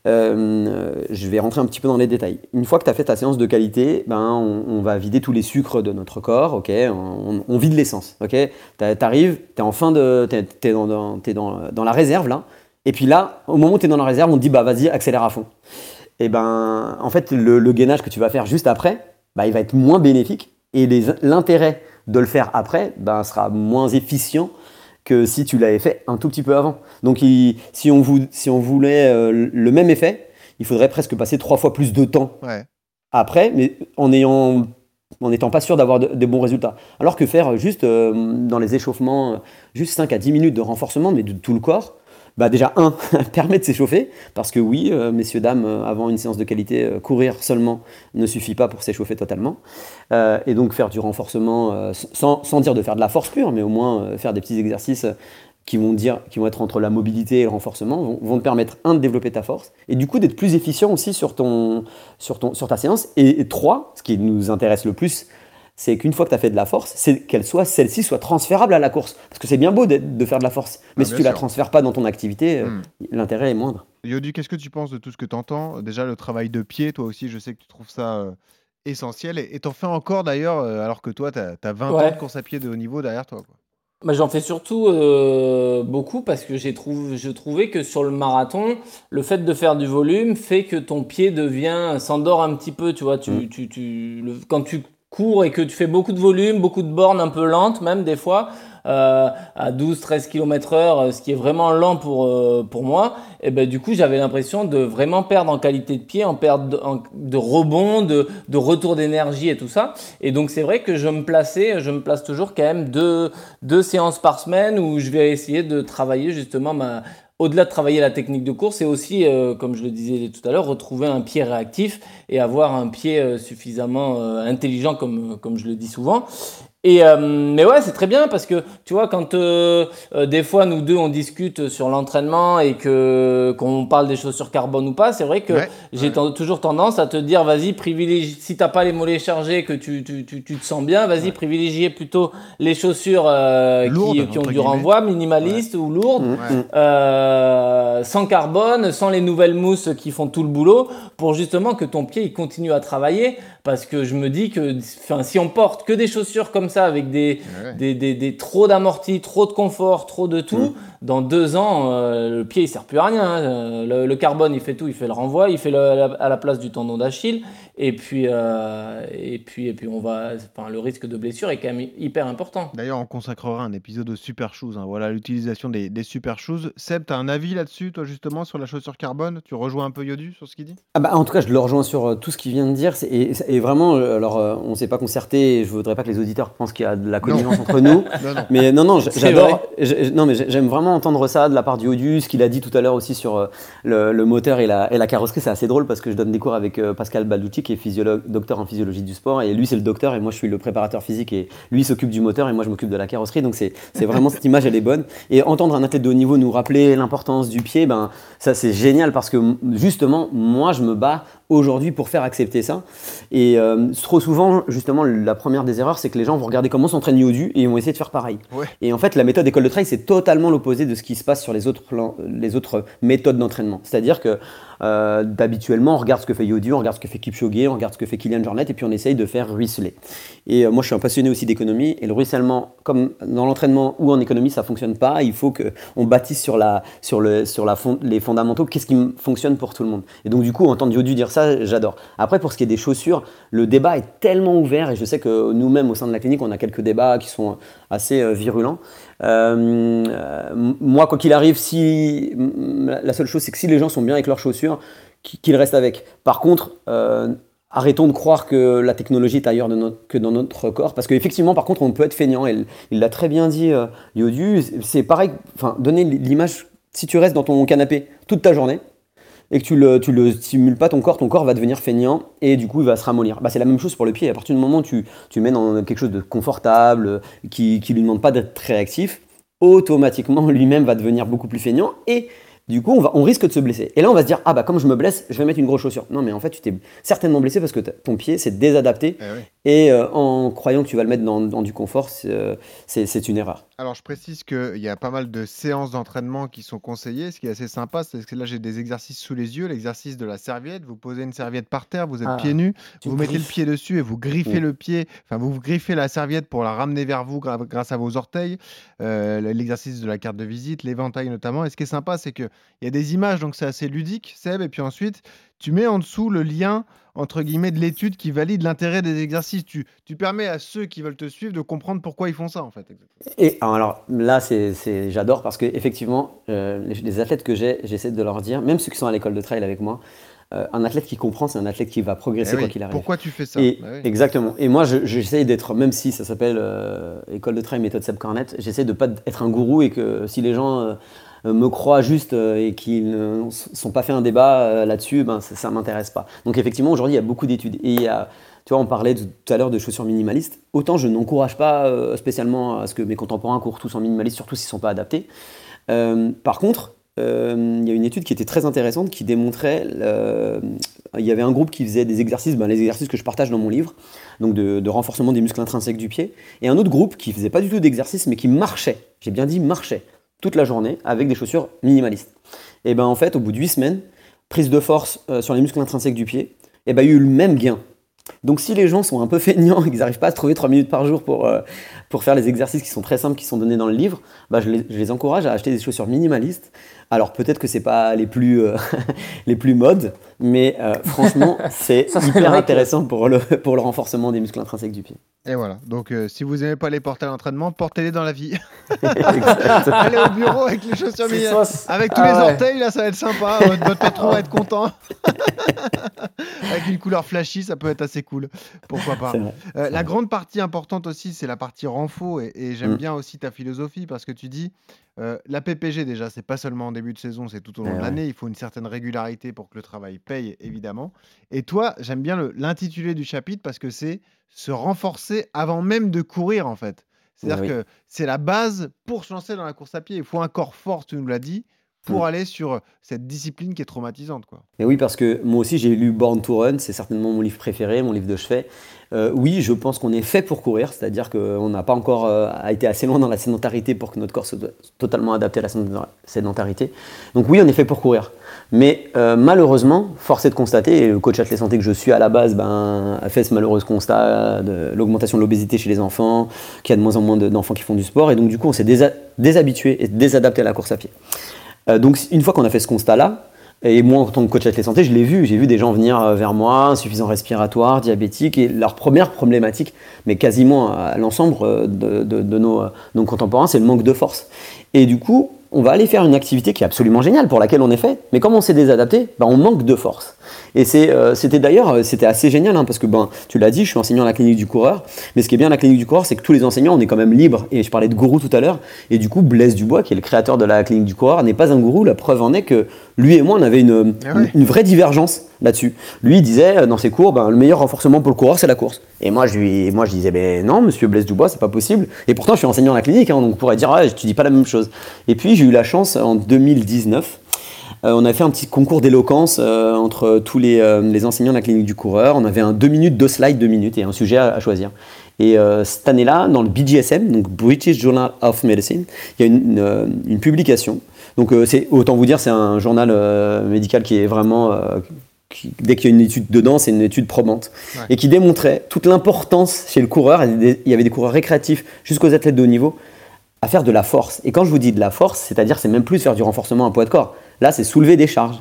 S5: euh, je vais rentrer un petit peu dans les détails. Une fois que tu as fait ta séance de qualité, ben, on, va vider tous les sucres de notre corps, ok? On, vide l'essence, ok? T'arrives, t'es en fin de, t'es, dans, dans, dans, dans la réserve là, et puis là, au moment où tu es dans la réserve, on te dit bah vas-y, accélère à fond. Et ben en fait, le, gainage que tu vas faire juste après, bah, il va être moins bénéfique et l'intérêt de le faire après ben, sera moins efficient que si tu l'avais fait un tout petit peu avant. Donc si, on si, on voulait euh, le même effet, il faudrait presque passer trois fois plus de temps après, mais en ayant en n'étant pas sûr d'avoir des bons résultats. Alors que faire juste euh, dans les échauffements, euh, juste 5 à 10 minutes de renforcement, mais de tout le corps, bah déjà, un, permet de s'échauffer, parce que oui, euh, messieurs, dames, euh, avant une séance de qualité, euh, courir seulement ne suffit pas pour s'échauffer totalement. et donc faire du renforcement, sans, dire de faire de la force pure, mais au moins faire des petits exercices qui vont, être entre la mobilité et le renforcement, vont, te permettre, un, de développer ta force, et du coup d'être plus efficient aussi sur ta séance, et trois, ce qui nous intéresse le plus, c'est qu'une fois que tu as fait de la force, c'est qu'elle soit celle-ci soit transférable à la course. Parce que c'est bien beau de, faire de la force, mais si tu ne la transfères pas dans ton activité, euh, hmm. l'intérêt est moindre.
S3: Yodu, qu'est-ce que tu penses de tout ce que tu entends Déjà, le travail de pied, toi aussi, je sais que tu trouves ça euh, essentiel. Et t'en fais encore d'ailleurs, euh, alors que toi, tu as, 20 ans de course à pied de haut niveau derrière toi.
S4: Bah, J'en fais surtout beaucoup parce que j'ai trouvé, je trouvais que sur le marathon, le fait de faire du volume fait que ton pied devient s'endort un petit peu. Tu vois, tu, hmm. tu, tu le, quand tu court et que tu fais beaucoup de volume, beaucoup de bornes un peu lentes même des fois, euh, à 12-13 km heure, ce qui est vraiment lent pour, euh, pour moi, et ben du coup j'avais l'impression de vraiment perdre en qualité de pied, en perdre de, rebond, de, de retour d'énergie et tout ça. Et donc c'est vrai que je me plaçais, je me place toujours quand même deux, deux séances par semaine où je vais essayer de travailler justement ma, au-delà de travailler la technique de course, c'est aussi, euh, comme je le disais tout à l'heure, retrouver un pied réactif et avoir un pied euh, suffisamment euh, intelligent, comme, comme je le dis souvent. Et euh, mais ouais, c'est très bien parce que tu vois quand euh, euh, des fois nous deux on discute sur l'entraînement et que qu'on parle des chaussures carbone ou pas, c'est vrai que j'ai toujours tendance à te dire vas-y privilégie si t'as pas les mollets chargés que tu, tu, tu, tu te sens bien, vas-y privilégier plutôt les chaussures qui, qui, ont du renvoi minimaliste ou lourdes, mmh. sans carbone, sans les nouvelles mousses qui font tout le boulot pour justement que ton pied il continue à travailler parce que je me dis que si on porte que des chaussures comme ça avec des, des, des, trop d'amortis, trop de confort, trop de tout, dans deux ans, euh, le pied il sert plus à rien. Hein. Le, carbone il fait tout, il fait le renvoi, il fait à la place du tendon d'Achille Et puis, euh, et puis, et puis on va, enfin, le risque de blessure est quand même hyper important.
S3: D'ailleurs, on consacrera un épisode aux super shoes. hein. Voilà l'utilisation des, des super shoes. Seb, tu as un avis là-dessus, toi, justement, sur la chaussure carbone? Tu rejoins un peu Yodu sur ce qu'il dit?
S5: Ah bah, en tout cas, je le rejoins sur euh, tout ce qu'il vient de dire. Et, et vraiment, euh, alors, euh, on ne s'est pas concerté. et Je voudrais pas que les auditeurs pensent qu'il y a de la connivence entre nous.
S3: Non, non.
S5: Mais non, non, j'adore. Non, mais j'aime vraiment entendre ça de la part du Odus, ce qu'il a dit tout à l'heure aussi sur euh, le, le moteur et la, et la carrosserie. C'est assez drôle parce que je donne des cours avec euh, Pascal Balducci, qui est physiologue, docteur en physiologie du sport. Et lui, c'est le docteur, et moi, je suis le préparateur physique. Et lui, il s'occupe du moteur, et moi, je m'occupe de la carrosserie. Donc, c'est c'est vraiment cette image, elle est bonne. Et entendre un athlète de haut niveau nous rappeler l'importance du pied, ben, ça, c'est génial parce que justement, moi, je me bats aujourd'hui pour faire accepter ça. Et euh, trop souvent, justement, la première des erreurs, c'est que les gens vont regarder comment s'entraîne Yodu et ils vont essayer de faire pareil.
S3: Ouais.
S5: Et en fait, la méthode école de trail, c'est totalement l'opposé de ce qui se passe sur les autres, plans- les autres méthodes d'entraînement. C'est-à-dire que euh, d'habituellement, on regarde ce que fait Yodu, on regarde ce que fait Kipchoge, on regarde ce que fait Kylian Jornet, et puis on essaye de faire ruisseler. Et euh, moi, je suis un passionné aussi d'économie, et le ruissellement, comme dans l'entraînement ou en économie, ça fonctionne pas. Il faut qu'on bâtisse sur, la, sur, le, sur la fond- les fondamentaux, qu'est-ce qui fonctionne pour tout le monde. Et donc, du coup, entendre Yodu dire ça, j'adore. Après, pour ce qui est des chaussures, le débat est tellement ouvert, et je sais que nous-mêmes, au sein de la clinique, on a quelques débats qui sont assez euh, virulents. Euh, euh, moi, quoi qu'il arrive, si la seule chose, c'est que si les gens sont bien avec leurs chaussures, qui- qu'ils restent avec. Par contre, euh, arrêtons de croire que la technologie est ailleurs que dans notre corps, parce qu'effectivement, par contre, on peut être feignant. Et il l'a très bien dit, euh, Yodu. C'est pareil. Enfin, donner l'image. Si tu restes dans ton canapé toute ta journée et que tu le, tu le stimules pas ton corps, ton corps va devenir feignant et du coup il va se ramollir. Bah, c'est la même chose pour le pied. À partir du moment où tu, tu mets dans quelque chose de confortable, qui ne lui demande pas d'être très actif, automatiquement lui-même va devenir beaucoup plus feignant et du coup on, va, on risque de se blesser. Et là on va se dire, ah bah comme je me blesse, je vais mettre une grosse chaussure. Non mais en fait tu t'es certainement blessé parce que ton pied s'est désadapté
S3: Eh.
S5: Et euh, en croyant que tu vas le mettre dans, dans du confort, c'est euh, c'est- une erreur.
S3: Alors, je précise qu'il y a pas mal de séances d'entraînement qui sont conseillées. Ce qui est assez sympa, c'est que là, j'ai des exercices sous les yeux. L'exercice de la serviette. Vous posez une serviette par terre, vous êtes
S5: Ah,
S3: pieds nus, vous mettez le pied dessus et vous griffez le pied. Enfin, vous griffez la serviette pour la ramener vers vous grâce à vos orteils. Euh, L'exercice de la carte de visite, l'éventail notamment. Et ce qui est sympa, c'est qu'il y a des images, donc c'est assez ludique, Seb. Et puis ensuite, tu mets en dessous le lien entre guillemets de l'étude qui valide l'intérêt des exercices. Tu, tu permets à ceux qui veulent te suivre de comprendre pourquoi ils font ça en fait.
S5: Et alors là, c'est, j'adore parce que effectivement, euh, les, les athlètes que j'ai, j'essaie de leur dire, même ceux qui sont à l'école de trail avec moi, euh, un athlète qui comprend, c'est un athlète qui va progresser
S3: Eh oui,
S5: quoi qu'il arrive.
S3: Pourquoi tu fais ça?
S5: Et-
S3: Bah oui.
S5: Exactement. Et moi, je- j'essaie d'être, même si ça s'appelle euh, école de trail méthode Seb Cornette, j'essaie de pas être un gourou et que si les gens me croient juste euh, et qu'ils ne sont pas fait un débat euh, là-dessus, ben ça, ça m'intéresse pas. Donc effectivement, aujourd'hui, il y a beaucoup d'études et tu vois, on parlait tout à l'heure de chaussures minimalistes. Autant je n'encourage pas euh, spécialement à ce que mes contemporains courent tous en minimaliste, surtout s'ils ne sont pas adaptés. Euh, par contre, euh, il y a une étude qui était très intéressante qui démontrait. euh, il y avait un groupe qui faisait des exercices, ben, les exercices que je partage dans mon livre, donc de, renforcement des muscles intrinsèques du pied, et un autre groupe qui faisait pas du tout d'exercice, mais qui marchait. J'ai bien dit marchait toute la journée avec des chaussures minimalistes. Et ben en fait, au bout de 8 semaines, prise de force euh, sur les muscles intrinsèques du pied, et ben il y a eu le même gain. Donc si les gens sont un peu feignants et qu'ils n'arrivent pas à se trouver 3 minutes par jour pour, euh, pour faire les exercices qui sont très simples, qui sont donnés dans le livre, les, je les encourage à acheter des chaussures minimalistes. Alors peut-être que c'est pas les plus, euh, les plus modes, mais euh, franchement c'est hyper
S4: que-
S5: intéressant pour le, pour le renforcement des muscles intrinsèques du pied.
S3: Et voilà. Donc, euh, si vous n'aimez pas les porter à l'entraînement, portez-les dans la vie. Allez au bureau avec les chaussures Avec tous
S4: Ah
S3: les
S4: ouais.
S3: orteils, là, ça va être sympa. Votre, votre patron va être content. avec une couleur flashy, ça peut être assez cool. Pourquoi pas. Euh, la grande partie importante aussi, c'est la partie renfo. Et, et j'aime
S5: Mm.
S3: bien aussi ta philosophie parce que tu dis, euh, la PPG déjà, c'est pas seulement en début de saison, c'est tout au long
S5: Eh
S3: de l'année. Il faut une certaine régularité pour que le travail paye, évidemment. Et toi, j'aime bien l'intitulé du chapitre parce que c'est se renforcer avant même de courir, en fait. C'est-à-dire
S5: Oui.
S3: que c'est la base pour se lancer dans la course à pied. Il faut un corps fort, tu nous l'as dit, pour
S5: Mm.
S3: aller sur cette discipline qui est traumatisante. Quoi.
S5: Mais oui, parce que moi aussi j'ai lu Born to Run, c'est certainement mon livre préféré, mon livre de chevet. Euh, oui, je pense qu'on est fait pour courir, c'est-à-dire qu'on n'a pas encore euh, été assez loin dans la sédentarité pour que notre corps soit totalement adapté à la sédenta- sédentarité. Donc oui, on est fait pour courir. Mais euh, malheureusement, force est de constater, et le coach athlète santé que je suis à la base ben, a fait ce malheureux constat de l'augmentation de l'obésité chez les enfants, qu'il y a de moins en moins de- d'enfants qui font du sport, et donc du coup on s'est déshabitué et désadapté à la course à pied. Euh, donc une fois qu'on a fait ce constat-là, Et moi, en tant que coach athlète santé, je l'ai vu. J'ai vu des gens venir euh, vers moi, insuffisant respiratoire, diabétique, et leur première problématique, mais quasiment à l'ensemble euh, de, nos contemporains, c'est le manque de force. Et du coup, on va aller faire une activité qui est absolument géniale, pour laquelle on est fait, mais comme on s'est désadapté, ben, on manque de force. Et c'est, euh, c'était d'ailleurs, euh, c'était assez génial, hein, parce que ben, tu l'as dit, je suis enseignant à la clinique du coureur, mais ce qui est bien à la clinique du coureur, c'est que tous les enseignants, on est quand même libres, et je parlais de gourou tout à l'heure, et du coup, Blaise Dubois, qui est le créateur de la clinique du coureur, n'est pas un gourou, la preuve en est que lui et moi, on avait une,
S3: Ah ouais.
S5: une, une vraie divergence là-dessus. Lui, il disait, euh, dans ses cours, ben, le meilleur renforcement pour le coureur, c'est la course. Et moi, je, lui, moi, je disais, ben non, monsieur Blaise Dubois, c'est pas possible. Et pourtant, je suis enseignant à la clinique, hein, donc on pourrait dire, ouais, tu dis pas la même chose. Et puis, j'ai eu la chance, en 2019, euh, on a fait un petit concours d'éloquence euh, entre tous les, euh, les enseignants de la clinique du coureur. On avait un 2 minutes, deux slides, 2 minutes et un sujet à, à choisir. Et euh, cette année-là, dans le BJSM, donc British Journal of Medicine, il y a une, une, euh, une publication. Donc, euh, c'est autant vous dire, c'est un journal euh, médical qui est vraiment. euh, qui- dès qu'il y a une étude dedans, c'est une étude probante.
S3: Ouais.
S5: Et qui démontrait toute l'importance chez le coureur, il y avait des coureurs récréatifs jusqu'aux athlètes de haut niveau, à faire de la force. Et quand je vous dis de la force, c'est-à-dire c'est même plus faire du renforcement à poids de corps. Là, c'est soulever des charges.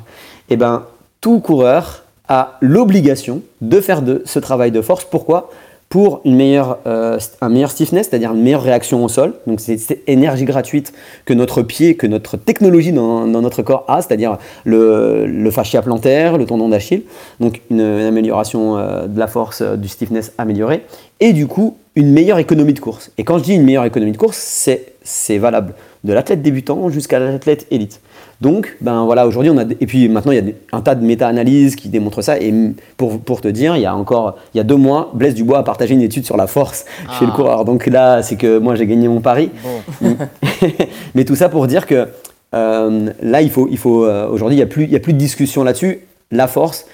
S5: Et ben, tout coureur a l'obligation de faire de ce travail de force. Pourquoi? Pour une meilleure, euh, un meilleur stiffness, c'est-à-dire une meilleure réaction au sol. Donc c'est cette énergie gratuite que notre pied, que notre technologie dans, notre corps a, c'est-à-dire le, fascia plantaire, le tendon d'Achille. Donc une, amélioration euh, de la force, euh, du stiffness amélioré. Et du coup, une meilleure économie de course. Et quand je dis une meilleure économie de course, c'est c'est valable de l'athlète débutant jusqu'à l'athlète élite. Donc, ben voilà, aujourd'hui, on a et puis maintenant il y a un tas de méta-analyses qui démontrent ça. Et pour, pour te dire, il y a encore il y a deux mois, Blaise Dubois a partagé une étude sur la force chez le
S3: Ah.
S5: coureur. Donc là, c'est que moi j'ai gagné mon pari.
S3: Bon.
S5: Mais tout ça pour dire que euh, là, il faut, il faut euh, aujourd'hui, il n'y a, plus- il y a plus de discussion là-dessus. La force,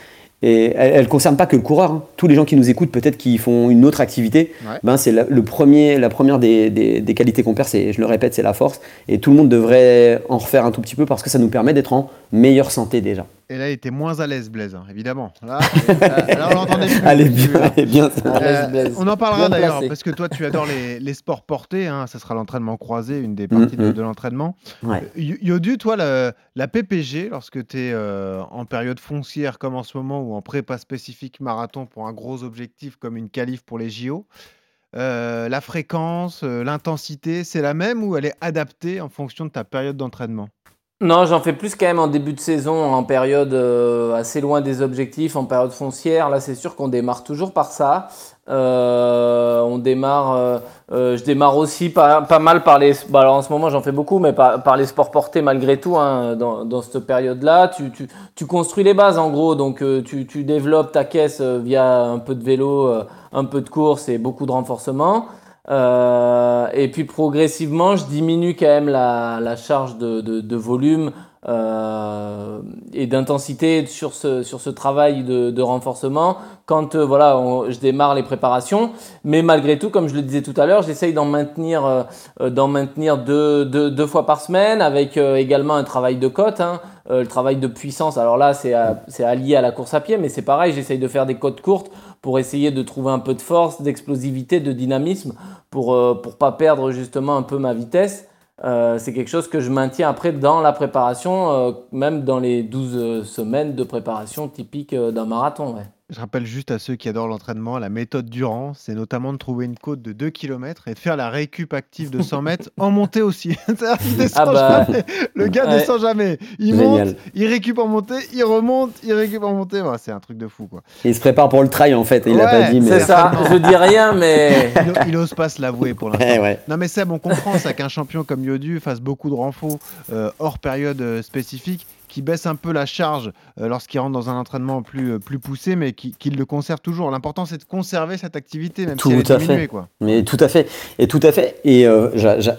S5: et elle ne concerne pas que le coureur. hein. Tous les gens qui nous écoutent, peut-être qui font une autre activité,
S3: Ouais.
S5: ben, c'est la, le premier, la première des, des- des qualités qu'on perd, c'est, je le répète, c'est la force. Et tout le monde devrait en refaire un tout petit peu parce que ça nous permet d'être en meilleure santé déjà.
S3: Et là, il était moins à l'aise, Blaise, hein, évidemment. Là, là, là, on l'entendait plus.
S5: Allez bien, allez
S4: l'aise,
S3: Euh, on en parlera d'ailleurs, parce que toi, tu adores les, les sports portés. hein, ça sera l'entraînement croisé, une des parties de,
S5: Mhm.
S3: de l'entraînement.
S5: Ouais.
S3: Y- Yodu, toi, le- la PPG, lorsque tu es en période foncière comme en ce moment, ou en prépa spécifique marathon pour un gros objectif comme une qualif pour les JO, euh, la fréquence, euh, l'intensité, c'est la même ou elle est adaptée en fonction de ta période d'entraînement?
S4: Non, j'en fais plus quand même en début de saison, en période euh, assez loin des objectifs, en période foncière. Là, c'est sûr qu'on démarre toujours par ça. Euh, on démarre, euh, je démarre aussi pas, mal par les. Bah, alors en ce moment, j'en fais beaucoup, mais par, par les sports portés malgré tout. hein, dans, cette période-là, tu, construis les bases en gros. Donc, tu, développes ta caisse via un peu de vélo, un peu de course et beaucoup de renforcement. Euh, et puis progressivement, je diminue quand même la, la charge de, de, de volume euh, et d'intensité sur ce, travail de, renforcement quand euh, voilà, je démarre les préparations. Mais malgré tout, comme je le disais tout à l'heure, j'essaye d'en maintenir, euh, euh, deux, fois par semaine avec également un travail de côte. hein. Le travail de puissance, alors là, c'est allié à la course à pied, mais c'est pareil, j'essaye de faire des côtes courtes pour essayer de trouver un peu de force, d'explosivité, de dynamisme pour pour pas perdre justement un peu ma vitesse. Euh, c'est quelque chose que je maintiens après dans la préparation, euh, même dans les 12 euh, semaines de préparation typiques euh, d'un marathon. ouais.
S3: Je rappelle juste à ceux qui adorent l'entraînement, la méthode Durand, c'est notamment de trouver une côte de 2 km et de faire la récup active de 100 mètres en montée aussi. C'est-à-dire qu'il descend
S4: Ah bah.
S3: jamais. Le gars
S4: Ouais.
S3: descend jamais. Il
S5: Génial.
S3: monte, il récup en montée, il remonte, il récup en montée. Voilà, c'est un truc de fou quoi.
S5: Et il se prépare pour le trail en fait, il
S3: Ouais,
S5: pas dit, mais.
S4: C'est ça, je dis rien, mais
S3: Il, o- il ose pas se l'avouer pour l'instant.
S5: Ouais, ouais.
S3: Non mais Seb, on comprend ça qu'un champion comme Yodu fasse beaucoup de renfaux euh, hors période euh, spécifique, qui baisse un peu la charge euh, lorsqu'il rentre dans un entraînement plus, euh, plus poussé, mais qui, qui le conserve toujours. L'important c'est de conserver cette activité, même
S5: Tout
S3: si elle est diminuée.
S5: fait.
S3: Quoi.
S5: Mais tout à fait, et tout à fait. Et euh,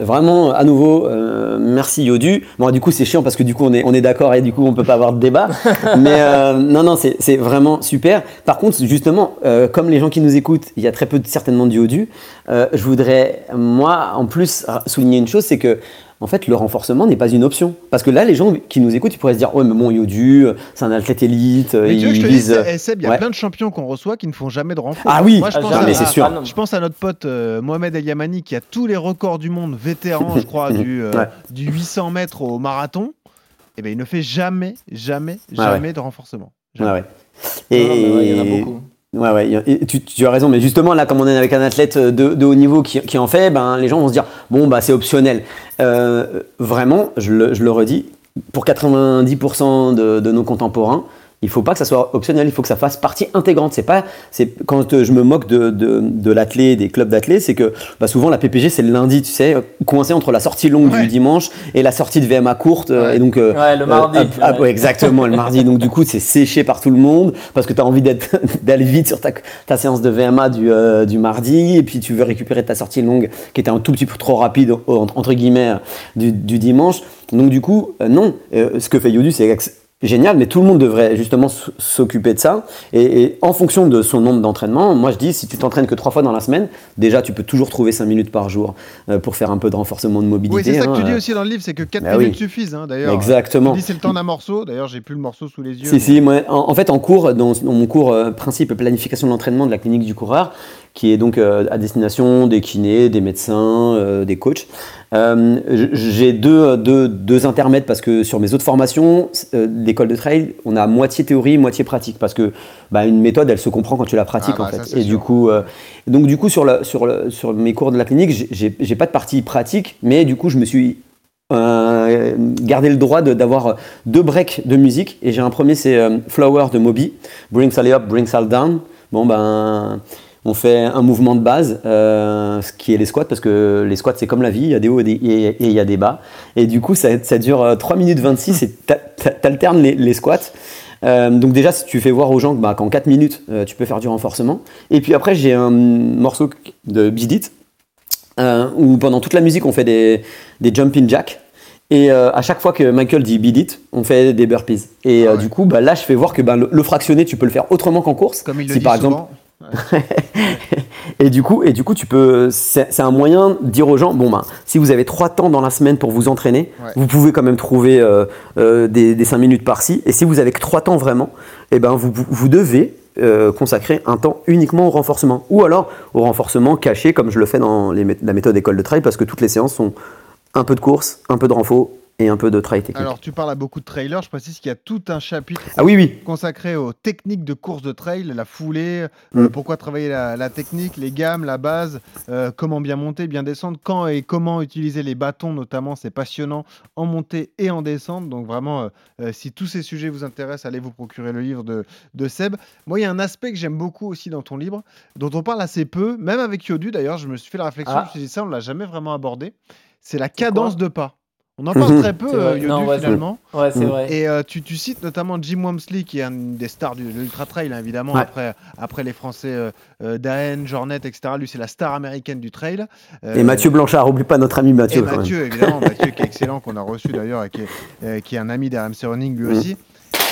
S5: vraiment, à nouveau, euh, merci Yodu. Bon, du coup, c'est chiant parce que du coup, on est, on est d'accord et du coup, on peut pas avoir de débat. Mais euh, non, non, c'est c'est vraiment super. Par contre, justement, comme les gens qui nous écoutent, il y a très peu de, certainement du Yodu. je voudrais, moi, en plus, souligner une chose, c'est que en fait, le renforcement n'est pas une option. Parce que là, les gens qui nous écoutent, ils pourraient se dire, ouais, mais bon, Yodu, c'est un athlète élite,
S3: Mais tu veux que je
S5: il vise.
S3: il y a
S5: ouais.
S3: plein de champions qu'on reçoit qui ne font jamais de renfort.
S5: Ah oui,
S3: Moi, je
S4: Ah,
S3: pense,
S5: non,
S3: à,
S5: mais c'est sûr.
S4: Ah, non.
S3: je pense à notre pote euh, Mohamed El Yamani qui a tous les records du monde, vétéran, je crois, du, euh,
S5: Ouais.
S3: du 800 mètres au marathon. eh ben, il ne fait jamais, jamais,
S5: Ah ouais.
S3: jamais de renforcement.
S5: Ouais,
S3: Jamais.
S5: ouais.
S4: Non, mais ouais, il y en a beaucoup.
S5: Ouais, ouais, tu, as raison, mais justement, là, comme on est avec un athlète de, de haut niveau qui, en fait, ben, les gens vont se dire, bon, bah, c'est optionnel. Euh, vraiment, je le, redis, pour 90% de, de nos contemporains, il faut pas que ça soit optionnel, il faut que ça fasse partie intégrante. C'est pas, c'est quand euh, je me moque de, de, de l'athlé, des clubs d'athlètes, c'est que bah, souvent la PPG c'est le lundi, tu sais, coincé entre la sortie longue
S3: Ouais.
S5: du dimanche et la sortie de VMA courte, euh,
S3: Ouais.
S5: et donc euh,
S4: Ouais, le mardi.
S5: ah, ah,
S4: ouais,
S5: exactement, le mardi. Donc du coup, c'est séché par tout le monde parce que tu as envie d'être- d'aller vite sur ta, ta séance de VMA du, euh, du mardi et puis tu veux récupérer ta sortie longue qui était un tout petit peu trop rapide entre, guillemets euh, du, du dimanche. Donc du coup, euh, non. Euh, ce que fait Yodu, c'est génial, mais tout le monde devrait justement s'occuper de ça. Et, et en fonction de son nombre d'entraînements, moi je dis, si tu t'entraînes que trois fois dans la semaine, déjà tu peux toujours trouver 5 minutes par jour euh, pour faire un peu de renforcement de mobilité.
S3: Oui, c'est ça que
S5: hein,
S3: tu dis
S5: euh.
S3: aussi dans le livre, c'est que 4
S5: Bah
S3: minutes
S5: oui.
S3: suffisent, hein, d'ailleurs.
S5: Exactement.
S3: Tu dis c'est le temps d'un morceau, d'ailleurs j'ai plus le morceau sous les yeux.
S5: Si,
S3: mais-
S5: si, moi, en, en fait, en cours, dans, dans mon cours euh, principe planification de l'entraînement de la clinique du coureur, qui est donc euh, à destination des kinés, des médecins, euh, des coachs, euh, j'ai deux, deux, deux intermèdes parce que sur mes autres formations d'école de trail, on a moitié théorie, moitié pratique parce que bah, une méthode, elle se comprend quand tu la pratiques
S3: Ah bah,
S5: en fait.
S3: ça, c'est
S5: Et
S3: sûr.
S5: du coup, donc du coup sur, sur, sur mes cours de la clinique, j'ai- pas de partie pratique, mais du coup, je me suis euh, gardé le droit de- d'avoir deux breaks de musique. Et j'ai un premier, c'est euh, Flower de Moby, Brings Sally Up, Brings Sally Down. Bon, ben, on fait un mouvement de base, euh, ce qui est les squats, parce que les squats, c'est comme la vie, il y a des hauts et des- et et il y a des bas. Et du coup, ça, ça dure euh, 3 minutes 26 et t'a- t'a- t'alternes les, les squats. Euh, donc déjà, si tu fais voir aux gens bah, qu'en 4 minutes, euh, tu peux faire du renforcement. Et puis après, j'ai un morceau de Beat It, euh, où pendant toute la musique, on fait des, des jumping jacks. Et euh, à chaque fois que Michael dit beat it, on fait des burpees. Et
S3: Ah
S5: euh,
S3: ouais.
S5: du coup, bah, là, je fais voir que bah, le, le fractionné, tu peux le faire autrement qu'en course.
S3: Comme il le
S5: si
S3: dit
S5: par exemple, et du coup, et du coup, tu peux, c'est un moyen de dire aux gens, bon ben, si vous avez trois temps dans la semaine pour vous entraîner,
S3: Ouais.
S5: vous pouvez quand même trouver euh, euh, des, des cinq minutes par-ci. Et si vous avez que trois temps vraiment, et ben vous, devez euh, consacrer un temps uniquement au renforcement, ou alors au renforcement caché, comme je le fais dans les la méthode école de trail, parce que toutes les séances sont un peu de course, un peu de renfo et un peu de trail technique.
S3: Alors tu parles à beaucoup de trailers, je précise qu'il y a tout un chapitre
S5: ah oui, oui.
S3: consacré aux techniques de course de trail, la foulée,
S5: Mm.
S3: euh, pourquoi travailler la, la technique, les gammes, la base, euh, comment bien monter, bien descendre, quand et comment utiliser les bâtons notamment, c'est passionnant en montée et en descente. Donc vraiment, euh, si tous ces sujets vous intéressent, allez vous procurer le livre de, de Seb. Moi, il y a un aspect que j'aime beaucoup aussi dans ton livre, dont on parle assez peu, même avec Yodu d'ailleurs, je me suis fait la réflexion,
S4: Ah.
S3: je me suis dit ça, on l'a jamais vraiment abordé, c'est la cadence de pas. On en parle très peu, euh, Yodu,
S4: Non, ouais,
S3: finalement.
S4: Ouais, c'est
S5: Mm.
S4: vrai.
S3: Et euh, tu, tu cites notamment Jim Wamsley, qui est un des stars du- de l'ultra trail, hein, évidemment,
S5: Ouais.
S3: après, après les Français euh, euh, Daen, Jornet, etc. Lui, c'est la star américaine du trail. Euh,
S5: Et Mathieu Blanchard, oublie pas notre ami Mathieu.
S3: et
S5: quand même.
S3: Mathieu, évidemment, Mathieu qui est excellent, qu'on a reçu d'ailleurs, et qui est, qui est un ami d'RMC Running lui
S5: Mm.
S3: aussi.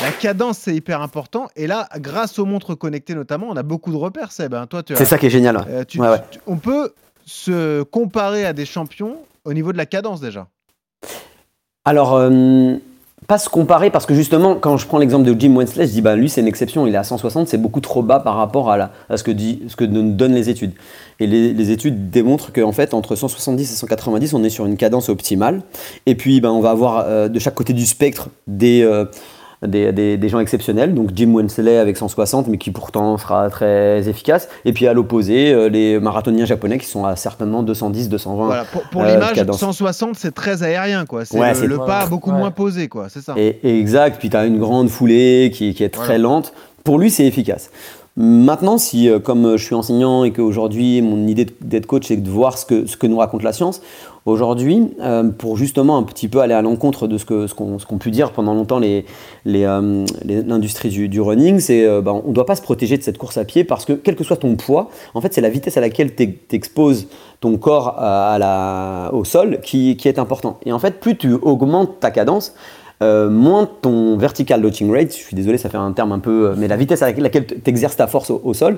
S3: La cadence, c'est hyper important. Et là, grâce aux montres connectées notamment, on a beaucoup de repères, Seb. hein. Toi, tu as-
S5: C'est ça qui est génial.
S3: tu- tu- on peut se comparer à des champions au niveau de la cadence déjà.
S5: Alors, euh, pas se comparer parce que justement, quand je prends l'exemple de Jim Wensley, je dis bah lui c'est une exception, il est à 160, c'est beaucoup trop bas par rapport à, ce, que nous donnent les études. Et les, les études démontrent qu'en fait, entre 170 et 190, on est sur une cadence optimale. Et puis, ben, on va avoir euh, de chaque côté du spectre des, euh, des, des- des gens exceptionnels. Donc Jim Wensley avec 160, mais qui pourtant sera très efficace. Et puis à l'opposé, euh, les marathoniens japonais qui sont à certainement 210, 220.
S3: Voilà, pour pour
S5: euh,
S3: l'image,
S5: cadence.
S3: 160, c'est très aérien, quoi. C'est
S5: Ouais,
S3: le, pas beaucoup
S4: Ouais.
S3: moins posé, quoi. C'est ça.
S5: Et, et exact, puis tu as une grande foulée qui, qui est très
S3: Voilà.
S5: lente. Pour lui, c'est efficace. Maintenant, si euh, comme je suis enseignant et qu'aujourd'hui, mon idée d'être coach, c'est de voir ce que, ce que nous raconte la science, aujourd'hui, euh, pour justement un petit peu aller à l'encontre de ce qu'ont ce qu'on qu'ont pu dire pendant longtemps euh, l'industrie du, running, c'est euh, ben, on ne doit pas se protéger de cette course à pied parce que quel que soit ton poids, en fait, c'est la vitesse à laquelle tu exposes ton corps au sol qui, qui est important. Et en fait, plus tu augmentes ta cadence, euh, moins ton vertical launching rate, je suis désolé, ça fait un terme un peu, euh, mais la vitesse à laquelle tu exerces ta force au, au sol,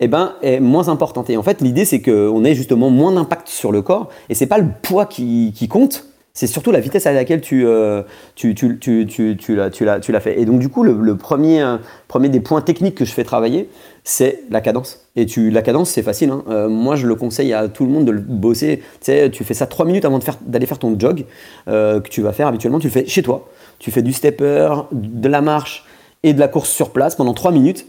S5: eh ben, est moins importante. Et en fait, l'idée, c'est qu'on ait justement moins d'impact sur le corps, et c'est pas le poids qui, qui compte, C'est surtout la vitesse à laquelle tu, euh, tu, tu, tu, tu, tu l'as- tu tu fait. Et donc, du coup, le, premier, euh, premier des points techniques que je fais travailler, c'est la cadence. Et tu, la cadence, c'est facile. hein. Euh, moi, je le conseille à tout le monde de le bosser. Tu tu fais ça trois minutes avant faire- d'aller faire ton jog que tu vas faire habituellement. Tu le fais chez toi. Tu fais du stepper, de la marche et de la course sur place pendant trois minutes.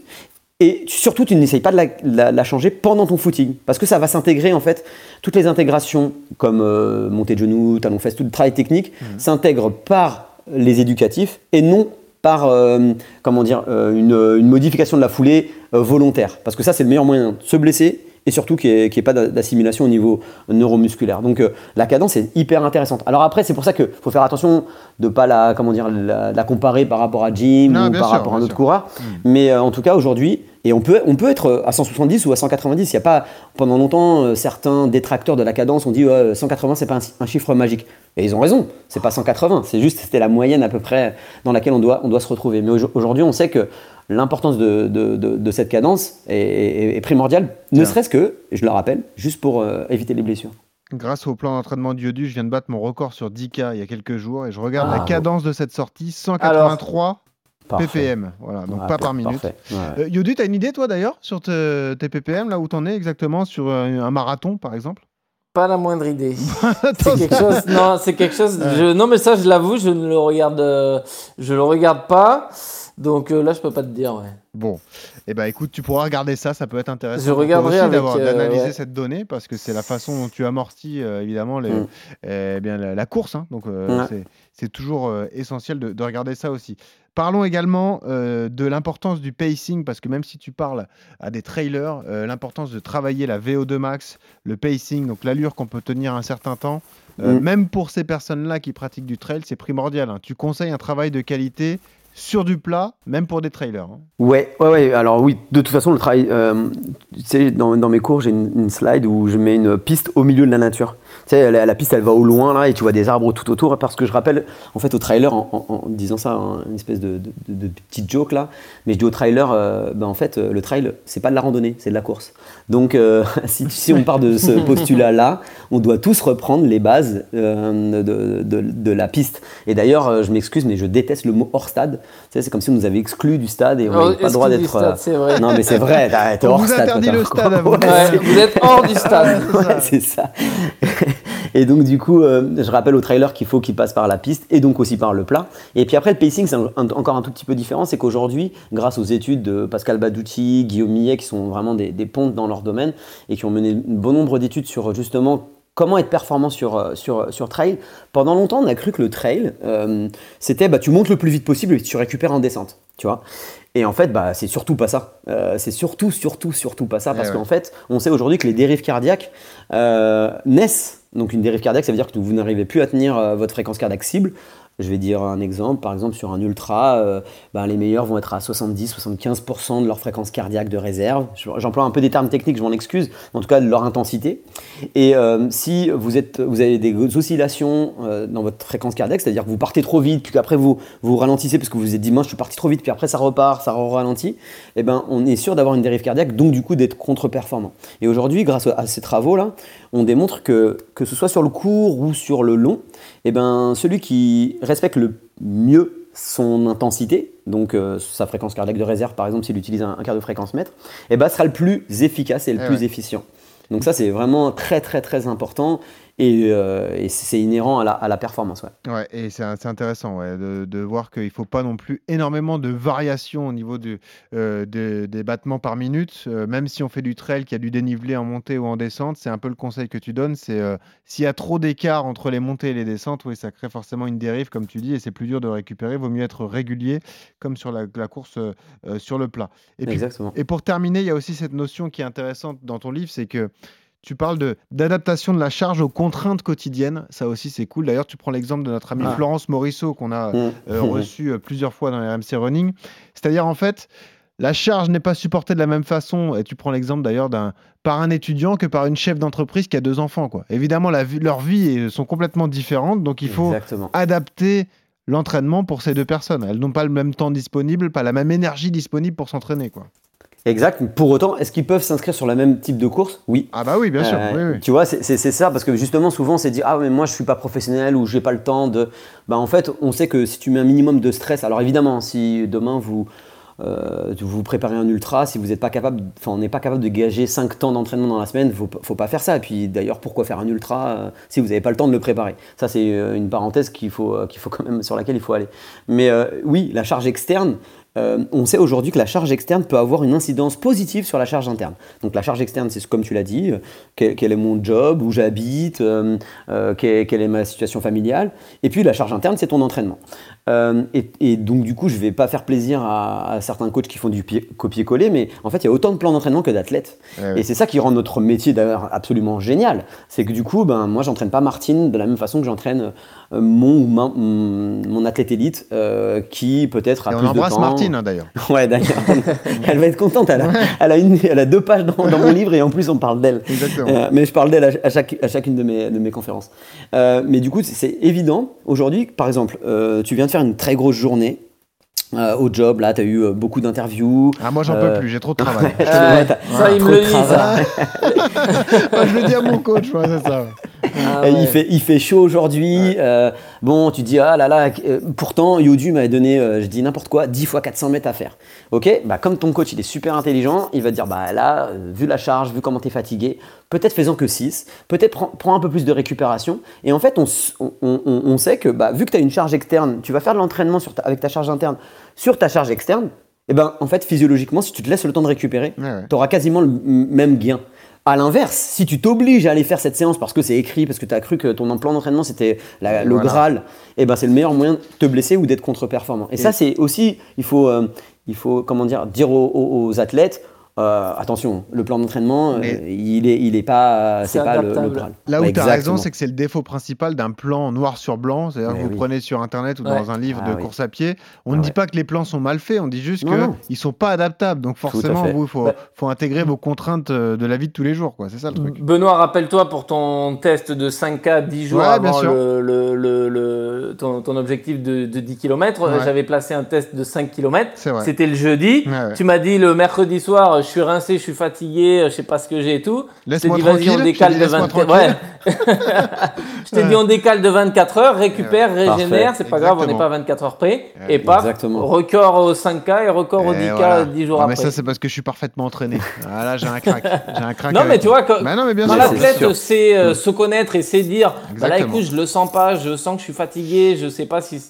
S5: Et surtout, tu n'essayes pas de la, la- la changer pendant ton footing. Parce que ça va s'intégrer, en fait, toutes les intégrations, comme euh, montée de genoux, talon fesse, tout le travail technique, s'intègrent par les éducatifs et non par euh, comment dire, euh, une, une modification de la foulée volontaire. Parce que ça, c'est le meilleur moyen de se blesser et surtout qu'il n'y ait, pas d'a- d'assimilation au niveau neuromusculaire. Donc euh, la cadence est hyper intéressante. Alors après, c'est pour ça qu'il faut faire attention de ne pas la, comment dire, la, la comparer par rapport à Jim
S3: Non,
S5: ou par
S3: sûr,
S5: rapport à un autre
S3: sûr.
S5: coureur. Mais euh, en tout cas, aujourd'hui, et on peut, on peut être à 170 ou à 190. Il y a pas, pendant longtemps, euh, certains détracteurs de la cadence ont dit ouais, 180, c'est pas un, un chiffre magique. Et ils ont raison, c'est pas 180, c'est juste c'était la moyenne à peu près dans laquelle on doit, on doit se retrouver. Mais aujo- aujourd'hui, on sait que l'importance de, de- de- de cette cadence est, est- est primordiale, ne serait-ce que, je le rappelle, juste pour euh, éviter les blessures.
S3: Grâce au plan d'entraînement d'Iodu, je viens de battre mon record sur 10K il y a quelques jours et je regarde la
S5: Ah.
S3: cadence de cette sortie 183
S5: Parfait.
S3: ppm. Voilà, donc
S5: Ouais,
S3: pas par minute.
S5: Ouais.
S3: Euh, Yodu, t'as une idée toi d'ailleurs sur te- tes ppm là où t'en es exactement sur euh, un marathon par exemple?
S4: Pas la moindre idée. C'est quelque chose. Non, c'est quelque chose. je- non, mais ça, je l'avoue, je ne le regarde, euh, je le regarde pas. Donc euh, là, je peux pas te dire. Ouais.
S3: Bon, eh ben écoute, tu pourras regarder ça, ça peut être intéressant.
S4: Je regarderai
S3: aussi d'avoir-
S4: euh,
S3: d'analyser
S4: ouais.
S3: cette donnée parce que c'est la façon dont tu amortis euh, évidemment les,
S5: Mm.
S3: eh bien, la, la course. hein. donc c'est- c'est toujours essentiel de, de regarder ça aussi. Parlons également de l'importance du pacing parce que même si tu parles à des trailers, l'importance de travailler la VO2 max, le pacing, donc l'allure qu'on peut tenir un certain temps.
S5: Mm.
S3: Même pour ces personnes-là qui pratiquent du trail, c'est primordial. hein. Tu conseilles un travail de qualité sur du plat, même pour des trailers. hein.
S5: Ouais, ouais. Alors oui, de toute façon, le travail. euh, tu sais, dans, dans mes cours, j'ai une slide où je mets une piste au milieu de la nature. Tu sais, la, la piste, elle va au loin là, et tu vois des arbres tout autour. Parce que je rappelle, en fait, au trailer, en, en- en disant ça, hein, une espèce de, de, de- de petite joke là, mais je dis au trailer, euh, ben, en fait, euh, le trail, c'est pas de la randonnée, c'est de la course. Donc, euh, si, si on part de ce postulat là, on doit tous reprendre les bases euh, de, de- de la piste. Et d'ailleurs, je m'excuse, mais je déteste le mot hors stade. Tu sais, c'est comme si on nous avait exclus du stade et on
S4: Oh,
S5: n'avait pas le droit d'être.
S4: stade, c'est vrai.
S5: Non, mais c'est vrai, t'as- t'es
S3: On
S5: hors
S3: vous
S5: stade.
S3: interdit le stade à vous.
S5: Ouais,
S4: Ouais, vous êtes hors du stade.
S5: Ouais, c'est ça. Et donc, du coup, euh, je rappelle au trailer qu'il faut qu'il passe par la piste et donc aussi par le plat. Et puis après, le pacing, c'est encore un tout petit peu différent. C'est qu'aujourd'hui, grâce aux études de Pascal Baducci, Guillaume Millet, qui sont vraiment des, pontes dans leur domaine et qui ont mené bon nombre d'études sur justement comment être performant sur, euh, sur trail. Pendant longtemps, on a cru que le trail, euh, c'était bah, tu montes le plus vite possible et tu récupères en descente. Tu vois et en fait, bah, c'est surtout pas ça. Euh, c'est surtout, surtout, surtout pas ça. Parce
S3: Eh ouais.
S5: qu'en fait, on sait aujourd'hui que les dérives cardiaques euh, naissent. Donc une dérive cardiaque, ça veut dire que vous n'arrivez plus à tenir euh, votre fréquence cardiaque cible. Je vais dire un exemple, par exemple sur un ultra, euh, ben, les meilleurs vont être à 70-75% de leur fréquence cardiaque de réserve. Je- J'emploie un peu des termes techniques, je m'en excuse, en tout cas de leur intensité. Et euh, si vous, êtes, vous avez des oscillations euh, dans votre fréquence cardiaque, c'est-à-dire que vous partez trop vite, puis qu'après vous vous ralentissez parce que vous vous êtes dit, moi je suis parti trop vite, puis après ça repart, ça ralentit, eh ben, on est sûr d'avoir une dérive cardiaque, donc du coup d'être contre-performant. Et aujourd'hui, grâce à ces travaux-là, on démontre que, que ce soit sur le court ou sur le long, eh ben, celui qui respecte le mieux son intensité, donc euh, sa fréquence cardiaque de réserve par exemple s'il utilise un, un quart de fréquence mètre, eh ben, sera le plus efficace et le
S3: Eh
S5: plus
S3: ouais.
S5: efficient. Donc ça c'est vraiment très très très important et, euh, et c'est inhérent à la, à la performance. Ouais.
S3: Ouais, et c'est intéressant ouais, de, de voir qu'il ne faut pas non plus énormément de variations au niveau du, euh, de- des battements par minute. Euh, même si on fait du trail qui a du dénivelé en montée ou en descente, c'est un peu le conseil que tu donnes. C'est s'il y a trop d'écart entre les montées et les descentes, oui, ça crée forcément une dérive, comme tu dis, et c'est plus dur de récupérer. Vaut mieux être régulier, comme sur la, la course sur le plat. Et puis,
S5: Exactement.
S3: et pour terminer, il y a aussi cette notion qui est intéressante dans ton livre, c'est que tu parles de d'adaptation de la charge aux contraintes quotidiennes. Ça aussi, c'est cool. D'ailleurs, tu prends l'exemple de notre amie
S5: Ah.
S3: Florence Morisseau qu'on a
S5: Mmh.
S3: euh, reçue euh, plusieurs fois dans les RMC Running. C'est-à-dire, en fait, la charge n'est pas supportée de la même façon. Et tu prends l'exemple d'ailleurs d'un par un étudiant que par une chef d'entreprise qui a deux enfants. Quoi. Évidemment, la vie- leurs vies sont complètement différentes, donc il faut
S5: Exactement.
S3: adapter l'entraînement pour ces deux personnes. Elles n'ont pas le même temps disponible, pas la même énergie disponible pour s'entraîner. Quoi.
S5: Exact. Pour autant, est-ce qu'ils peuvent s'inscrire sur le même type de course? Oui.
S3: Ah bah oui, bien sûr.
S5: Euh,
S3: oui, oui.
S5: Tu vois, c'est ça, parce que justement, souvent, c'est dire Ah, mais moi, je suis pas professionnel ou j'ai pas le temps de. Bah, en fait, on sait que si tu mets un minimum de stress, alors évidemment, si demain vous. euh, vous préparez un ultra, si vous n'êtes pas capable, enfin on n'est pas capable de gager 5 temps d'entraînement dans la semaine, faut, faut pas faire ça. Et puis d'ailleurs, pourquoi faire un ultra euh, si vous n'avez pas le temps de le préparer? Ça c'est une parenthèse qu'il faut, qu'il faut quand même sur laquelle il faut aller. Mais oui, la charge externe, euh, on sait aujourd'hui que la charge externe peut avoir une incidence positive sur la charge interne. Donc la charge externe, c'est comme tu l'as dit, euh, quel, est mon job, où j'habite, euh, quelle est ma situation familiale. Et puis la charge interne, c'est ton entraînement. Euh, et, et donc du coup, je vais pas faire plaisir à, à certains coachs qui font du copier-coller, mais en fait, il y a autant de plans d'entraînement que d'athlètes.
S3: Ouais.
S5: Et c'est ça qui rend notre métier d'ailleurs absolument génial. C'est que du coup, ben, moi, j'entraîne pas Martine de la même façon que j'entraîne euh, mon, mon, mon athlète élite euh, qui peut-être a
S3: Et on
S5: plus de
S3: embrasse
S5: temps.
S3: Martine hein, d'ailleurs.
S5: Ouais, d'ailleurs. elle va être contente. Elle a, elle a une- elle a deux pages dans, dans mon livre et en plus, on parle d'elle.
S3: Exactement.
S5: Euh, mais je parle d'elle à, à chaque, à chacune de mes, de mes conférences. Mais du coup, c'est- évident. Aujourd'hui, par exemple, tu viens de faire une très grosse journée. euh, au job, là, tu as eu euh, beaucoup d'interviews.
S3: Ah moi j'en
S5: Euh,
S3: peux plus, j'ai trop de travail.
S4: Ça, il me le dit.
S3: Moi, je le dis à mon coach, ouais, c'est ça.
S4: Ah ouais.
S5: il, fait, il fait chaud aujourd'hui. euh, bon, tu dis, ah là là, euh, pourtant, Yodu m'avait donné, euh, je dis n'importe quoi, 10 fois 400 mètres à faire. Ok, bah, comme ton coach, il est super intelligent, il va te dire, bah là, euh, vu la charge, vu comment tu es fatigué, peut-être faisant que 6, peut-être prends, prends un peu plus de récupération. Et en fait, on, s- on, on- on sait que bah, vu que tu as une charge externe, tu vas faire de l'entraînement sur ta- avec ta charge interne sur ta charge externe, et ben en fait, physiologiquement, si tu te laisses le temps de récupérer,
S3: Ouais, ouais.
S5: tu auras quasiment le même gain. À l'inverse, si tu t'obliges à aller faire cette séance parce que c'est écrit, parce que tu as cru que ton plan d'entraînement c'était le
S3: Voilà.
S5: Graal, et ben c'est le meilleur moyen de te blesser ou d'être contre-performant. Et, ça, c'est aussi, il faut, euh, il faut comment dire, dire aux athlètes euh, attention, le plan d'entraînement, euh, il est, il est pas,
S4: C'est
S5: c'est pas le, le.
S3: Là où
S5: Ouais,
S3: tu as raison, c'est que c'est le défaut principal d'un plan noir sur blanc. C'est-à-dire que vous
S5: oui.
S3: prenez sur internet ou
S4: Ouais.
S3: dans un livre
S5: Ah
S3: de
S5: oui.
S3: course à pied, on
S5: Ah
S3: ne dit
S5: ouais.
S3: pas que les plans sont mal faits, on dit juste qu'ils ne sont pas adaptables. Donc forcément, il faut,
S4: Bah-
S3: faut intégrer vos contraintes euh, de la vie de tous les jours. quoi. C'est ça le truc.
S4: Benoît, rappelle-toi pour ton test de 5K 10 jours
S3: Ouais,
S4: avant le, le- le- le- ton, ton objectif de, de 10 km.
S3: Ouais.
S4: J'avais placé un test de 5 km.
S3: C'est vrai.
S4: C'était le jeudi.
S3: Ouais, ouais.
S4: Tu m'as dit le mercredi soir, je suis rincé, je suis fatigué, je sais pas ce que j'ai et tout. Je t'ai
S3: Laisse-moi
S4: dit vas-y,
S3: tranquille.
S4: on décale
S3: dit,
S4: de
S3: laisse-moi
S4: 24
S3: tranquille.
S4: Ouais. je t'ai
S3: Ouais.
S4: dit on décale de 24 heures, récupère, régénère, c'est pas grave, on n'est pas à 24 heures près.
S3: Ouais,
S4: et paf,
S5: exactement.
S4: record au 5K et record au
S3: Et
S4: 10K
S3: voilà.
S4: 10 jours
S3: Ah, mais
S4: après.
S3: ça, c'est parce que je suis parfaitement entraîné. Ah, là, j'ai un crack. J'ai un crack
S4: Non, mais tu vois, quand-
S3: Bah non, mais bien
S4: Quand l'athlète sait euh, se connaître et sait dire bah là écoute je le sens pas, je sens que je suis fatigué, je sais pas si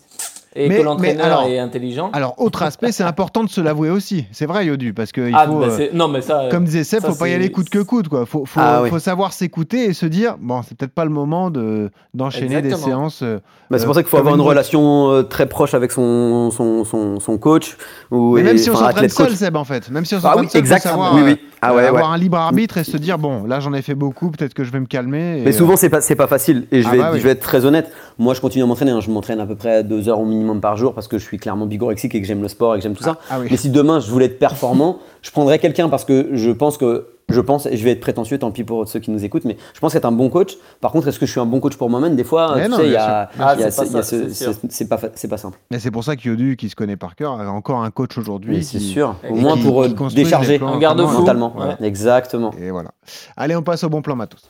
S4: et
S3: Mais-
S4: que l'entraîneur
S3: alors-
S4: est intelligent.
S3: Alors, autre aspect, c'est important de se l'avouer aussi. C'est vrai, Yodu, parce que il
S4: ah
S3: faut.
S4: bah,
S3: euh,
S4: c'est- non mais ça euh,
S3: Comme disait Seb,
S4: ça,
S3: faut pas y aller coûte que coûte. Quoi. Faut, faut,
S5: Ah oui.
S3: faut savoir s'écouter et se dire bon, c'est peut-être pas le moment de d'enchaîner des séances. euh,
S5: Bah, c'est
S3: euh,
S5: pour ça qu'il faut
S3: comme
S5: avoir une relation euh, très proche avec son, son, son, son coach. Ou,
S3: Mais
S5: et-
S3: même si on s'entraîne seul, Seb, en fait. Même si on
S5: Ah
S3: s'entraîne
S5: oui,
S3: seul, savoir,
S5: Oui,
S3: euh,
S5: oui. Ah ouais,
S3: euh,
S5: ouais.
S3: avoir un libre arbitre et se dire bon, là j'en ai fait beaucoup, peut-être que je vais me calmer.
S5: Mais souvent, c'est pas, c'est pas facile. Et je vais,
S3: bah
S5: je vais être très honnête. Moi, je continue à m'entraîner. hein. Je m'entraîne à peu près deux heures au minimum par jour parce que je suis clairement bigorexique et que j'aime le sport et que j'aime tout ça.
S3: ah oui.
S5: Mais si demain, je voulais être performant, je prendrais quelqu'un parce que je pense que. Je pense, et je vais être prétentieux, tant pis pour ceux qui nous écoutent, mais je pense être un bon coach. Par contre, est-ce que je suis un bon coach pour moi-même? Des fois,
S3: Mais
S5: tu
S3: non,
S5: sais, il y a.
S4: Ah, c'est pas
S5: ce- il y a
S4: ça,
S5: ce-
S4: c'est sûr.
S5: ce- c'est pas, fa- c'est pas simple.
S3: Mais c'est pour ça qu'Yodu, qui se connaît par cœur, a encore un coach aujourd'hui.
S5: Oui, c'est
S3: qui-
S5: sûr. Au moins
S3: qui-
S5: pour
S3: qui
S5: euh, décharger
S4: Un garde-fou.
S5: mentalement.
S4: Ouais.
S5: Exactement.
S3: Et voilà. Allez, on passe au bon plan matos.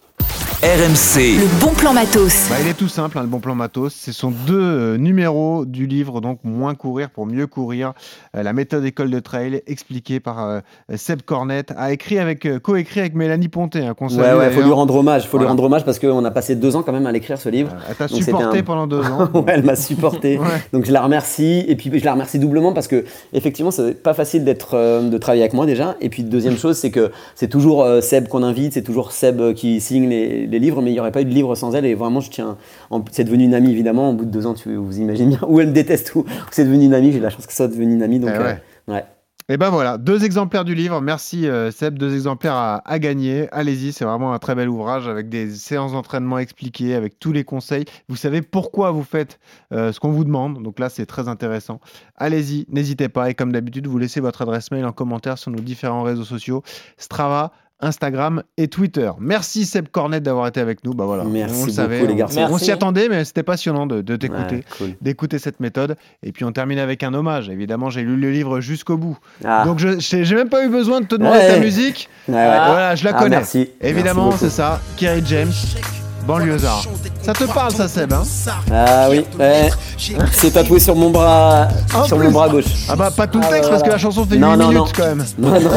S1: RMC,
S2: Le bon plan matos.
S3: Bah, il est tout simple, hein, le bon plan matos. Ce sont deux euh, numéros du livre, donc Moins courir pour mieux courir. Euh, la méthode école de trail, expliquée par euh, Seb Cornette, a écrit avec, euh, co-écrit avec Mélanie Ponté, hein,
S5: Ouais, ouais, faut lui rendre hommage. Faut
S3: Voilà.
S5: lui rendre hommage parce qu'on a passé deux ans quand même à l'écrire ce livre.
S3: Elle t'a supporté
S5: un-
S3: pendant deux ans.
S5: Ouais, elle m'a supporté.
S3: Ouais.
S5: Donc je la remercie. Et puis je la remercie doublement parce que effectivement, c'est pas facile d'être, euh, de travailler avec moi déjà. Et puis deuxième chose, c'est que c'est toujours euh, Seb qu'on invite, c'est toujours Seb qui signe les, les livres, mais il n'y aurait pas eu de livre sans elle. Et vraiment, je tiens. en- C'est devenu une amie évidemment. Au bout de deux ans, tu vous imaginez bien où elle me déteste ou c'est devenu une amie. J'ai la chance que ça soit devenu une amie. Donc
S3: Eh ouais.
S5: euh, ouais.
S3: Et ben voilà, deux exemplaires du livre. Merci euh, Seb, deux exemplaires à, à gagner. Allez-y, c'est vraiment un très bel ouvrage avec des séances d'entraînement expliquées, avec tous les conseils. Vous savez pourquoi vous faites euh, ce qu'on vous demande. Donc là, c'est très intéressant. Allez-y, n'hésitez pas. Et comme d'habitude, vous laissez votre adresse mail en commentaire sur nos différents réseaux sociaux Strava, Instagram et Twitter. Merci Seb Cornet d'avoir été avec nous. Bah voilà,
S5: Merci
S3: on le
S5: beaucoup,
S3: savait,
S5: les
S3: on-
S5: garçons.
S3: On, s'y attendait, mais c'était passionnant de, de t'écouter,
S5: Ouais, cool.
S3: d'écouter cette méthode. Et puis on termine avec un hommage. Évidemment, j'ai lu le livre jusqu'au bout.
S5: Ah,
S3: Donc je j'ai même pas eu besoin de te demander
S5: Ouais.
S3: ta musique.
S5: ouais, ouais.
S3: Voilà, je la
S5: Ah,
S3: connais.
S5: merci.
S3: Évidemment, c'est ça. Kerry James, banlieusard. Ça te parle, ça, Seb hein
S5: Ah oui, ouais. c'est tatoué sur mon bras,
S3: En
S5: sur
S3: plus.
S5: mon bras gauche.
S3: Ah bah pas tout le
S5: Ah,
S3: texte parce que la chanson fait
S5: Non,
S3: 8
S5: non,
S3: minutes
S5: non.
S3: quand même.
S5: Non, non.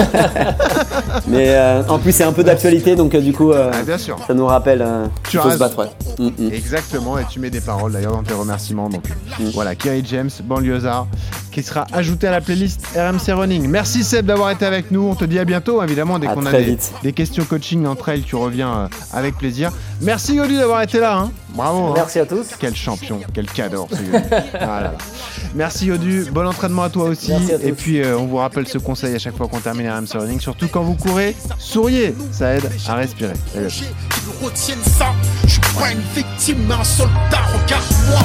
S5: Mais euh, en plus, c'est un peu d'actualité, donc euh, du coup, euh,
S3: Ah, bien sûr.
S5: ça nous rappelle euh,
S3: Tu
S5: faut se battre. Ouais. Mm, mm.
S3: Exactement, et tu mets des paroles d'ailleurs dans tes remerciements. Donc
S5: Mm.
S3: voilà, Kerry James, banlieusard, qui sera ajouté à la playlist RMC Running. Merci Seb d'avoir été avec nous. On te dit à bientôt, évidemment, dès qu'on a des, des questions coaching entre elles, tu reviens euh, avec plaisir. Merci Yodu d'avoir été là. hein. Bravo. hein.
S4: Merci à tous.
S3: Quel champion, quel cadeau. ce Yodu. Ah là là. Merci Yodu, bon entraînement à toi aussi.
S4: Merci à
S3: Et puis euh, on vous rappelle ce conseil à chaque fois qu'on termine RMC Running, surtout quand vous courez, souriez, ça aide à respirer.
S2: Retiennent ça. Je suis pas une victime, mais un soldat, regarde-moi.